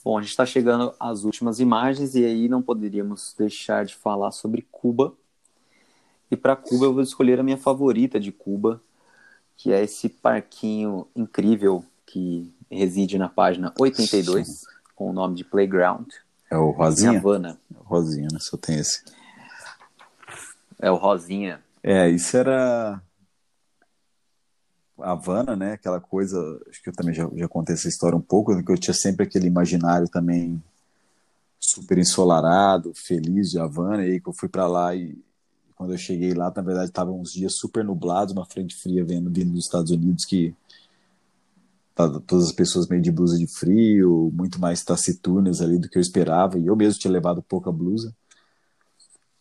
Bom, a gente está chegando às últimas imagens e aí não poderíamos deixar de falar sobre Cuba. E para Cuba eu vou escolher a minha favorita de Cuba, que é esse parquinho incrível que reside na página 82. Sim com o nome de Playground. É o Rosinha? Havana. É o Rosinha, né? Só tem esse. É o Rosinha. É, isso era Havana, né? Aquela coisa, acho que eu também já, já contei essa história um pouco, que eu tinha sempre aquele imaginário também super ensolarado, feliz de Havana, e aí que eu fui para lá e quando eu cheguei lá, na verdade, estavam uns dias super nublados, uma frente fria vindo, vindo dos Estados Unidos que todas as pessoas meio de blusa de frio, muito mais taciturnas ali do que eu esperava, e eu mesmo tinha levado pouca blusa.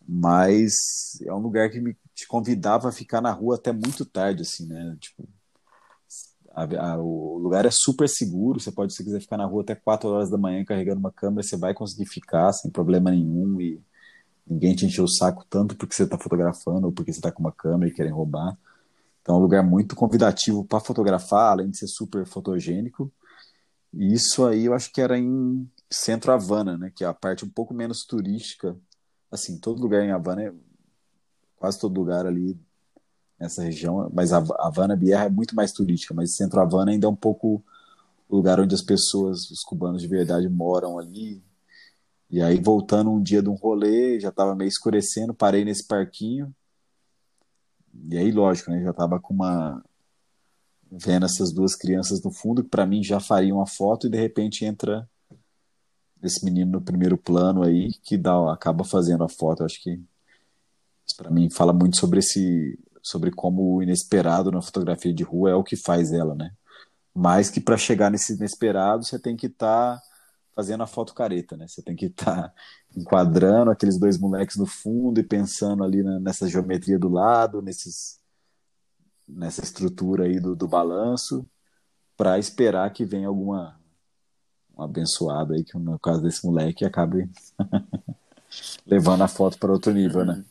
Mas é um lugar que me te convidava a ficar na rua até muito tarde, assim, né? Tipo, a, a, o lugar é super seguro, você pode, se quiser ficar na rua até 4 horas da manhã carregando uma câmera, você vai conseguir ficar sem problema nenhum e ninguém te encheu o saco tanto porque você está fotografando ou porque você está com uma câmera e querem roubar. Então é um lugar muito convidativo para fotografar, além de ser super fotogênico. E isso aí eu acho que era em Centro Havana, né, que é a parte um pouco menos turística. Assim, todo lugar em Havana é quase todo lugar ali nessa região, mas Havana Bierra é muito mais turística, mas Centro Havana ainda é um pouco o lugar onde as pessoas, os cubanos de verdade moram ali. E aí voltando um dia de um rolê, já estava meio escurecendo, parei nesse parquinho e aí, lógico, né? Já tava com uma vendo essas duas crianças no fundo, que para mim já fariam uma foto, e de repente entra esse menino no primeiro plano aí, que dá, acaba fazendo a foto. Eu acho que isso para mim fala muito sobre esse sobre como o inesperado na fotografia de rua é o que faz ela, né? Mas que para chegar nesse inesperado, você tem que estar tá fazendo a foto careta, né? Você tem que estar tá enquadrando aqueles dois moleques no fundo e pensando ali na, nessa geometria do lado, nesses nessa estrutura aí do, do balanço, para esperar que venha alguma um aí, que no caso desse moleque acabe levando a foto para outro nível, né?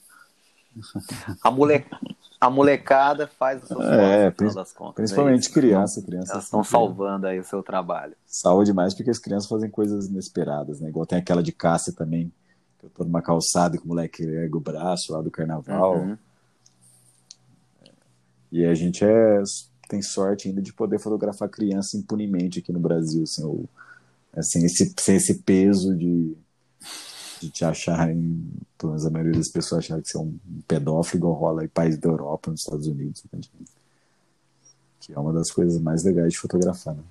A, mole... a molecada faz as suas é, fotos, das contas. Principalmente é criança, criança. Elas estão salvando aí o seu trabalho. Salva demais porque as crianças fazem coisas inesperadas, né? Igual tem aquela de caça também, que eu tô numa calçada que o moleque ergue o braço lá do carnaval. Uhum. E a gente é, tem sorte ainda de poder fotografar criança impunemente aqui no Brasil, assim, ou, assim esse, sem esse peso de, de te acharem, pelo menos a maioria das pessoas acharem que você é um pedófilo igual rola em países da Europa, nos Estados Unidos, né? que é uma das coisas mais legais de fotografar, né?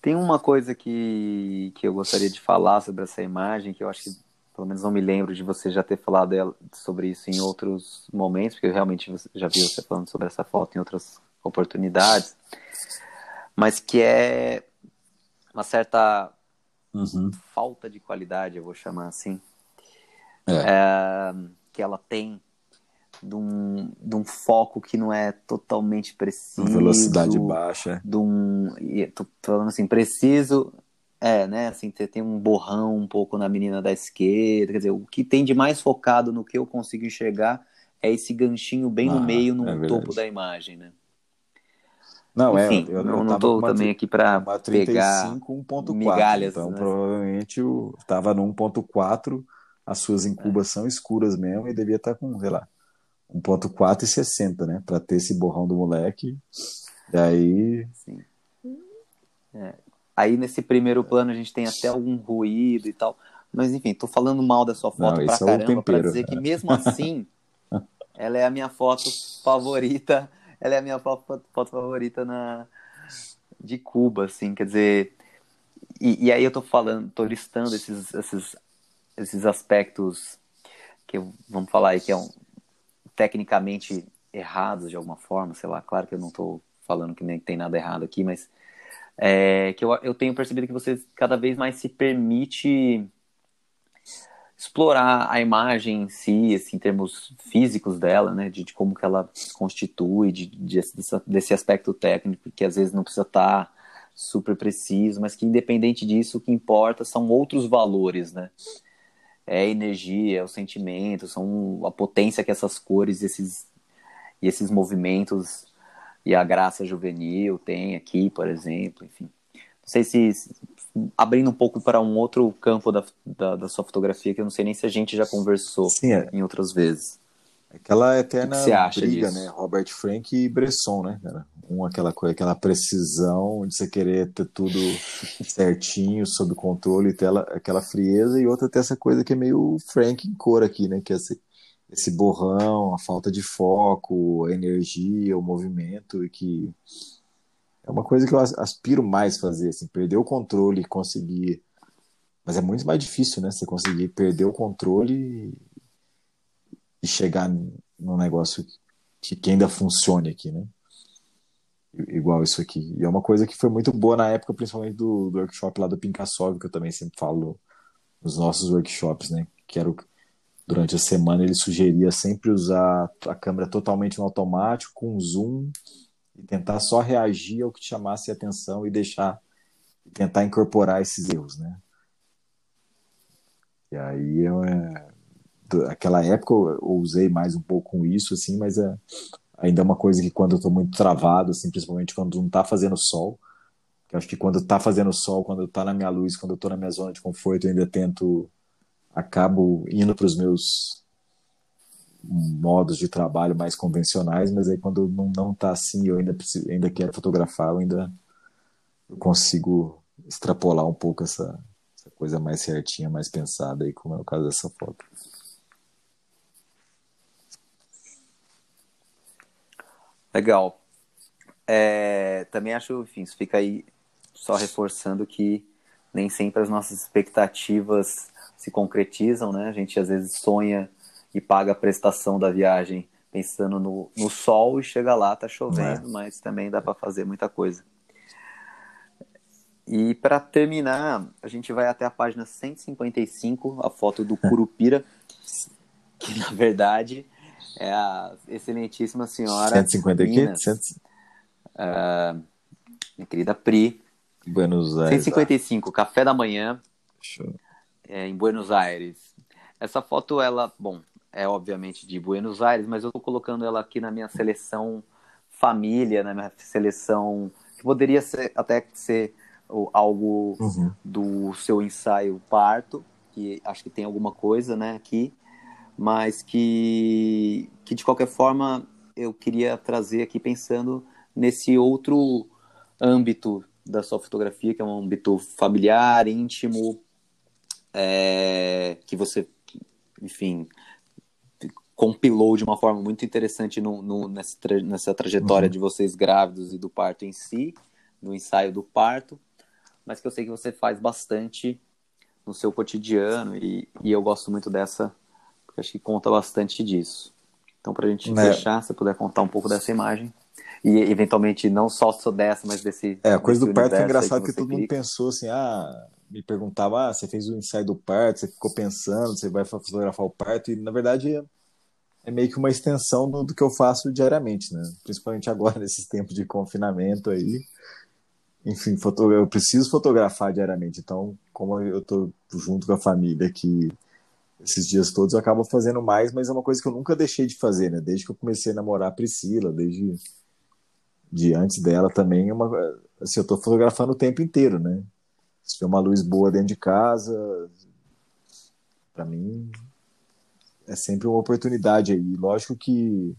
Tem uma coisa que, que eu gostaria de falar sobre essa imagem, que eu acho que pelo menos não me lembro de você já ter falado sobre isso em outros momentos, porque eu realmente já vi você falando sobre essa foto em outras oportunidades, mas que é uma certa uhum. falta de qualidade, eu vou chamar assim, é. É, que ela tem de um, de um foco que não é totalmente preciso. Velocidade baixa. De um, tô falando assim, preciso é, né? Assim, tem um borrão um pouco na menina da esquerda. Quer dizer, o que tem de mais focado no que eu consigo enxergar é esse ganchinho bem ah, no meio, no é topo da imagem, né? Não, Enfim, é, eu, eu não estou também aqui para pegar 1.4, migalhas. Então, né? provavelmente estava no 1.4, as suas incubas é. são escuras mesmo e devia estar tá com, sei lá, 1.4 e 60, né? Para ter esse borrão do moleque. E aí... Sim. É. Aí nesse primeiro plano a gente tem até algum ruído e tal. Mas enfim, tô falando mal da sua foto Não, pra é caramba, é pra dizer que mesmo assim, ela é a minha foto favorita. Ela é a minha foto, foto favorita na, de Cuba, assim, quer dizer. E, e aí eu tô falando, tô listando esses, esses, esses aspectos que vamos falar aí que é um, tecnicamente errados de alguma forma, sei lá, claro que eu não tô falando que nem tem nada errado aqui, mas é, que eu, eu tenho percebido que você cada vez mais se permite explorar a imagem em si, assim, em termos físicos dela, né, de, de como que ela se constitui, de, de, desse, desse aspecto técnico, que às vezes não precisa estar tá super preciso, mas que independente disso, o que importa são outros valores, né, é a energia, é o sentimento, são a potência que essas cores esses, e esses movimentos e a Graça Juvenil tem aqui, por exemplo, enfim. Não sei se abrindo um pouco para um outro campo da, da, da sua fotografia, que eu não sei nem se a gente já conversou Sim, é. em outras vezes. Aquela eterna briga, disso? né? Robert Frank e Bresson, né, cara? Um, aquela coisa, aquela precisão de você querer ter tudo certinho, sob controle, ter aquela frieza, e outra ter essa coisa que é meio Frank em cor aqui, né? Que é assim, esse borrão, a falta de foco, a energia, o movimento, e que é uma coisa que eu aspiro mais fazer, assim, perder o controle e conseguir. Mas é muito mais difícil, né? Você conseguir perder o controle e chegar num negócio que, que ainda funcione aqui, né? Igual isso aqui. E é uma coisa que foi muito boa na época, principalmente do, do workshop lá do Pinkassov, que eu também sempre falo nos nossos workshops, né? Que era o, durante a semana ele sugeria sempre usar a câmera totalmente no automático, com zoom, e tentar só reagir ao que chamasse atenção e deixar tentar incorporar esses erros, né? E aí eu, é, aquela época eu, usei mais um pouco com isso, assim, mas é, ainda é uma coisa que quando eu estou muito travado, assim, principalmente quando não está fazendo sol, eu acho que quando está fazendo sol, quando está na minha luz, quando eu estou na minha zona de conforto, eu ainda tento acabo indo para os meus modos de trabalho mais convencionais, mas aí quando não não tá assim, eu ainda preciso, ainda quero fotografar, eu ainda consigo extrapolar um pouco essa, essa coisa mais certinha, mais pensada aí, como é o caso dessa foto. Legal. É, também acho, enfim, isso fica aí só reforçando que nem sempre as nossas expectativas se concretizam, né? A gente às vezes sonha e paga a prestação da viagem pensando no, no sol e chega lá, tá chovendo, é. mas também dá para fazer muita coisa. E para terminar, a gente vai até a página 155, a foto do Curupira, que na verdade é a excelentíssima senhora 150 aqui? Uh, minha querida Pri. Buenos Aires. 155, café da manhã. É, em Buenos Aires. Essa foto, ela, bom, é obviamente de Buenos Aires, mas eu estou colocando ela aqui na minha seleção família, na minha seleção que poderia ser até ser algo uhum. do seu ensaio parto, que acho que tem alguma coisa, né, aqui, mas que que de qualquer forma eu queria trazer aqui pensando nesse outro âmbito da sua fotografia, que é um âmbito familiar, íntimo, é, que você, enfim, compilou de uma forma muito interessante no, no nessa, tra nessa trajetória uhum. de vocês grávidos e do parto em si, no ensaio do parto, mas que eu sei que você faz bastante no seu cotidiano e, e eu gosto muito dessa, porque acho que conta bastante disso. Então, para a gente é. fechar, se puder contar um pouco dessa imagem e eventualmente não só dessa, mas desse. É, a coisa do parto é engraçado que, que todo mundo pensou assim, ah, me perguntava, ah, você fez o ensaio do parto, você ficou pensando, você vai fotografar o parto, e na verdade é, meio que uma extensão do, do, que eu faço diariamente, né? Principalmente agora, nesses tempos de confinamento aí. Enfim, eu preciso fotografar diariamente, então, como eu tô junto com a família aqui esses dias todos, eu acabo fazendo mais, mas é uma coisa que eu nunca deixei de fazer, né? Desde que eu comecei a namorar a Priscila, desde de antes dela também, é uma, assim, eu tô fotografando o tempo inteiro, né? Se tiver uma luz boa dentro de casa, para mim é sempre uma oportunidade aí. Lógico que,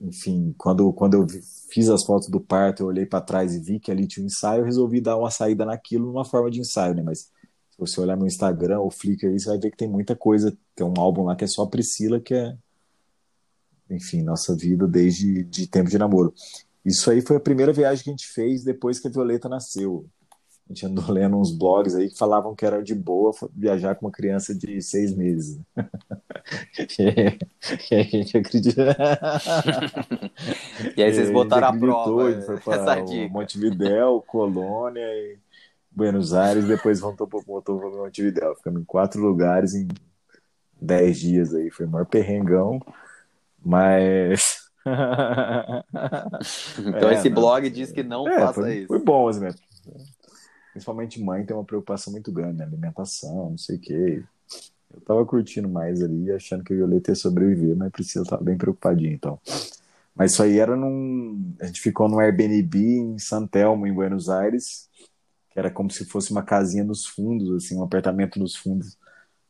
enfim, quando, quando eu fiz as fotos do parto, eu olhei para trás e vi que ali tinha um ensaio, eu resolvi dar uma saída naquilo numa forma de ensaio, né? Mas se você olhar meu Instagram ou Flickr aí, você vai ver que tem muita coisa. Tem um álbum lá que é só Priscila, que é enfim, nossa vida desde de tempo de namoro. Isso aí foi a primeira viagem que a gente fez depois que a Violeta nasceu. A gente andou lendo uns blogs aí que falavam que era de boa viajar com uma criança de seis meses. e a gente acredita. e aí vocês botaram a prova. A foi para Montevidéu, Colônia e Buenos Aires, depois voltou para Montevidéu. Ficamos em quatro lugares em dez dias aí. Foi o maior perrengão. Mas. então é, esse não, blog diz que não é, faça foi, isso. Foi bom, assim, né? Principalmente mãe tem uma preocupação muito grande, né? Alimentação, não sei o quê. Eu tava curtindo mais ali, achando que a Violeta ia sobreviver, mas Priscila tava bem preocupadinha, então. Mas isso aí era num. A gente ficou num Airbnb em San Telmo, em Buenos Aires, que era como se fosse uma casinha nos fundos, assim, um apartamento nos fundos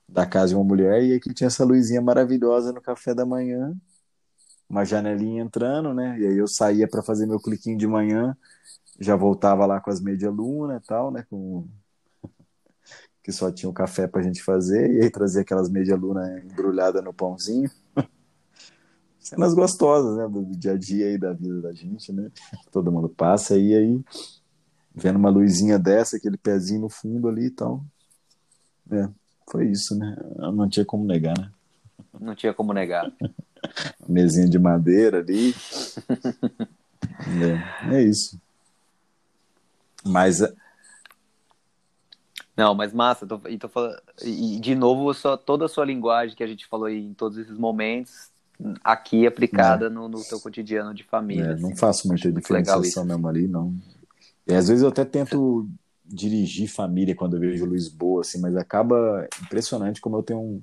da casa de uma mulher, e aqui tinha essa luzinha maravilhosa no café da manhã uma janelinha entrando, né? E aí eu saía para fazer meu cliquinho de manhã, já voltava lá com as media luna e tal, né? Com que só tinha o café para a gente fazer e aí trazia aquelas media luna embrulhada no pãozinho. Cenas gostosas, né? Do dia a dia aí da vida da gente, né? Todo mundo passa e aí vendo uma luzinha dessa, aquele pezinho no fundo ali e tal. É, foi isso, né? Não tinha como negar, né? Não tinha como negar. mesinha de madeira ali. é, é isso. Mas. É Não, mas massa, tô, e, tô falando, e de novo, só, toda a sua linguagem que a gente falou aí em todos esses momentos, aqui aplicada é. no, no teu cotidiano de família. É, assim, não faço muita diferenciação mesmo ali, não. E às vezes eu até tento dirigir família quando eu vejo luz boa, assim, mas acaba impressionante como eu tenho um,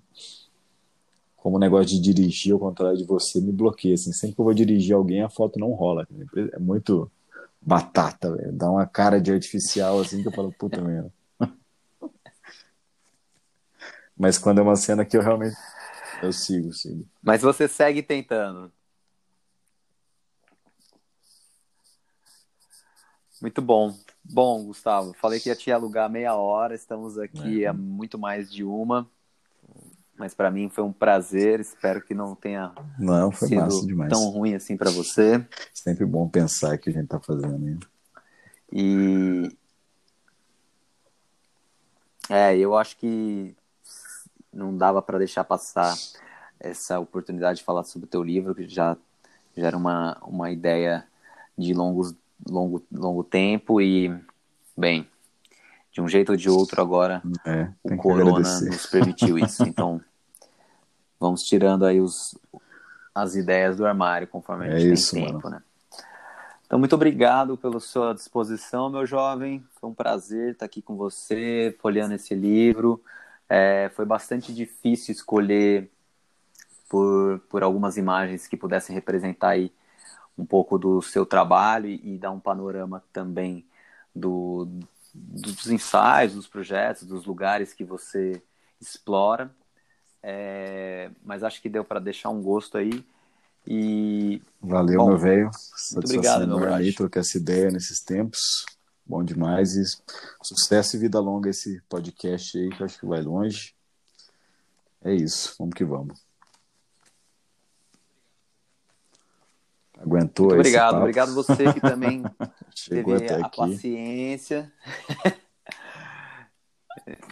como o negócio de dirigir, ao contrário de você, me bloqueia. Assim, sempre que eu vou dirigir alguém, a foto não rola. É muito batata, véio. dá uma cara de artificial assim que eu falo, puta merda. Mas quando é uma cena que eu realmente. Eu sigo, sigo. Mas você segue tentando. Muito bom. Bom, Gustavo, falei que ia te alugar meia hora, estamos aqui é. há muito mais de uma. Mas para mim foi um prazer. Espero que não tenha não, foi sido demais. tão ruim assim para você. Sempre bom pensar que a gente está fazendo. E é, eu acho que não dava para deixar passar essa oportunidade de falar sobre o teu livro, que já, já era uma, uma ideia de longos, longo, longo tempo e, bem, de um jeito ou de outro agora é, o Corona nos permitiu isso. Então, vamos tirando aí os, as ideias do armário conforme a É gente isso, tem tempo, mano. né? Então, muito obrigado pela sua disposição, meu jovem. Foi um prazer estar aqui com você, folheando esse livro. É, foi bastante difícil escolher por, por algumas imagens que pudessem representar aí um pouco do seu trabalho e, e dar um panorama também do, dos ensaios, dos projetos, dos lugares que você explora. É, mas acho que deu para deixar um gosto aí. E Valeu, Bom, meu velho. obrigado, Satisfação meu enorme aí trocar essa ideia nesses tempos. Bom demais. E sucesso e vida longa esse podcast aí, que eu acho que vai longe. É isso. Vamos que vamos. Aguentou muito obrigado, obrigado você que também teve a aqui. paciência.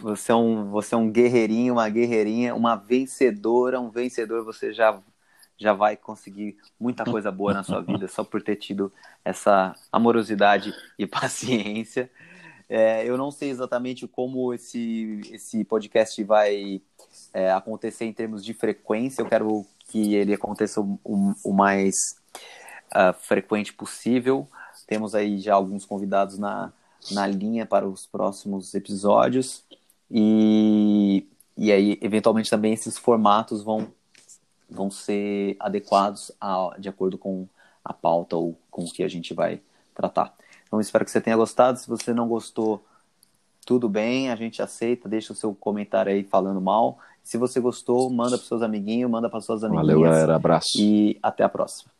Você é, um, você é um guerreirinho, uma guerreirinha, uma vencedora, um vencedor. Você já, já vai conseguir muita coisa boa na sua vida só por ter tido essa amorosidade e paciência. É, eu não sei exatamente como esse, esse podcast vai é, acontecer em termos de frequência. Eu quero que ele aconteça o, o- o mais ah, frequente possível. Temos aí já alguns convidados na, na linha para os próximos episódios. E, e aí, eventualmente, também esses formatos vão, vão ser adequados a, de acordo com a pauta ou com o que a gente vai tratar. Então, espero que você tenha gostado. Se você não gostou, tudo bem, a gente aceita. Deixa o seu comentário aí falando mal. Se você gostou, manda para seus amiguinhos, manda para suas amiguinhas. Valeu, galera. Abraço. E até a próxima.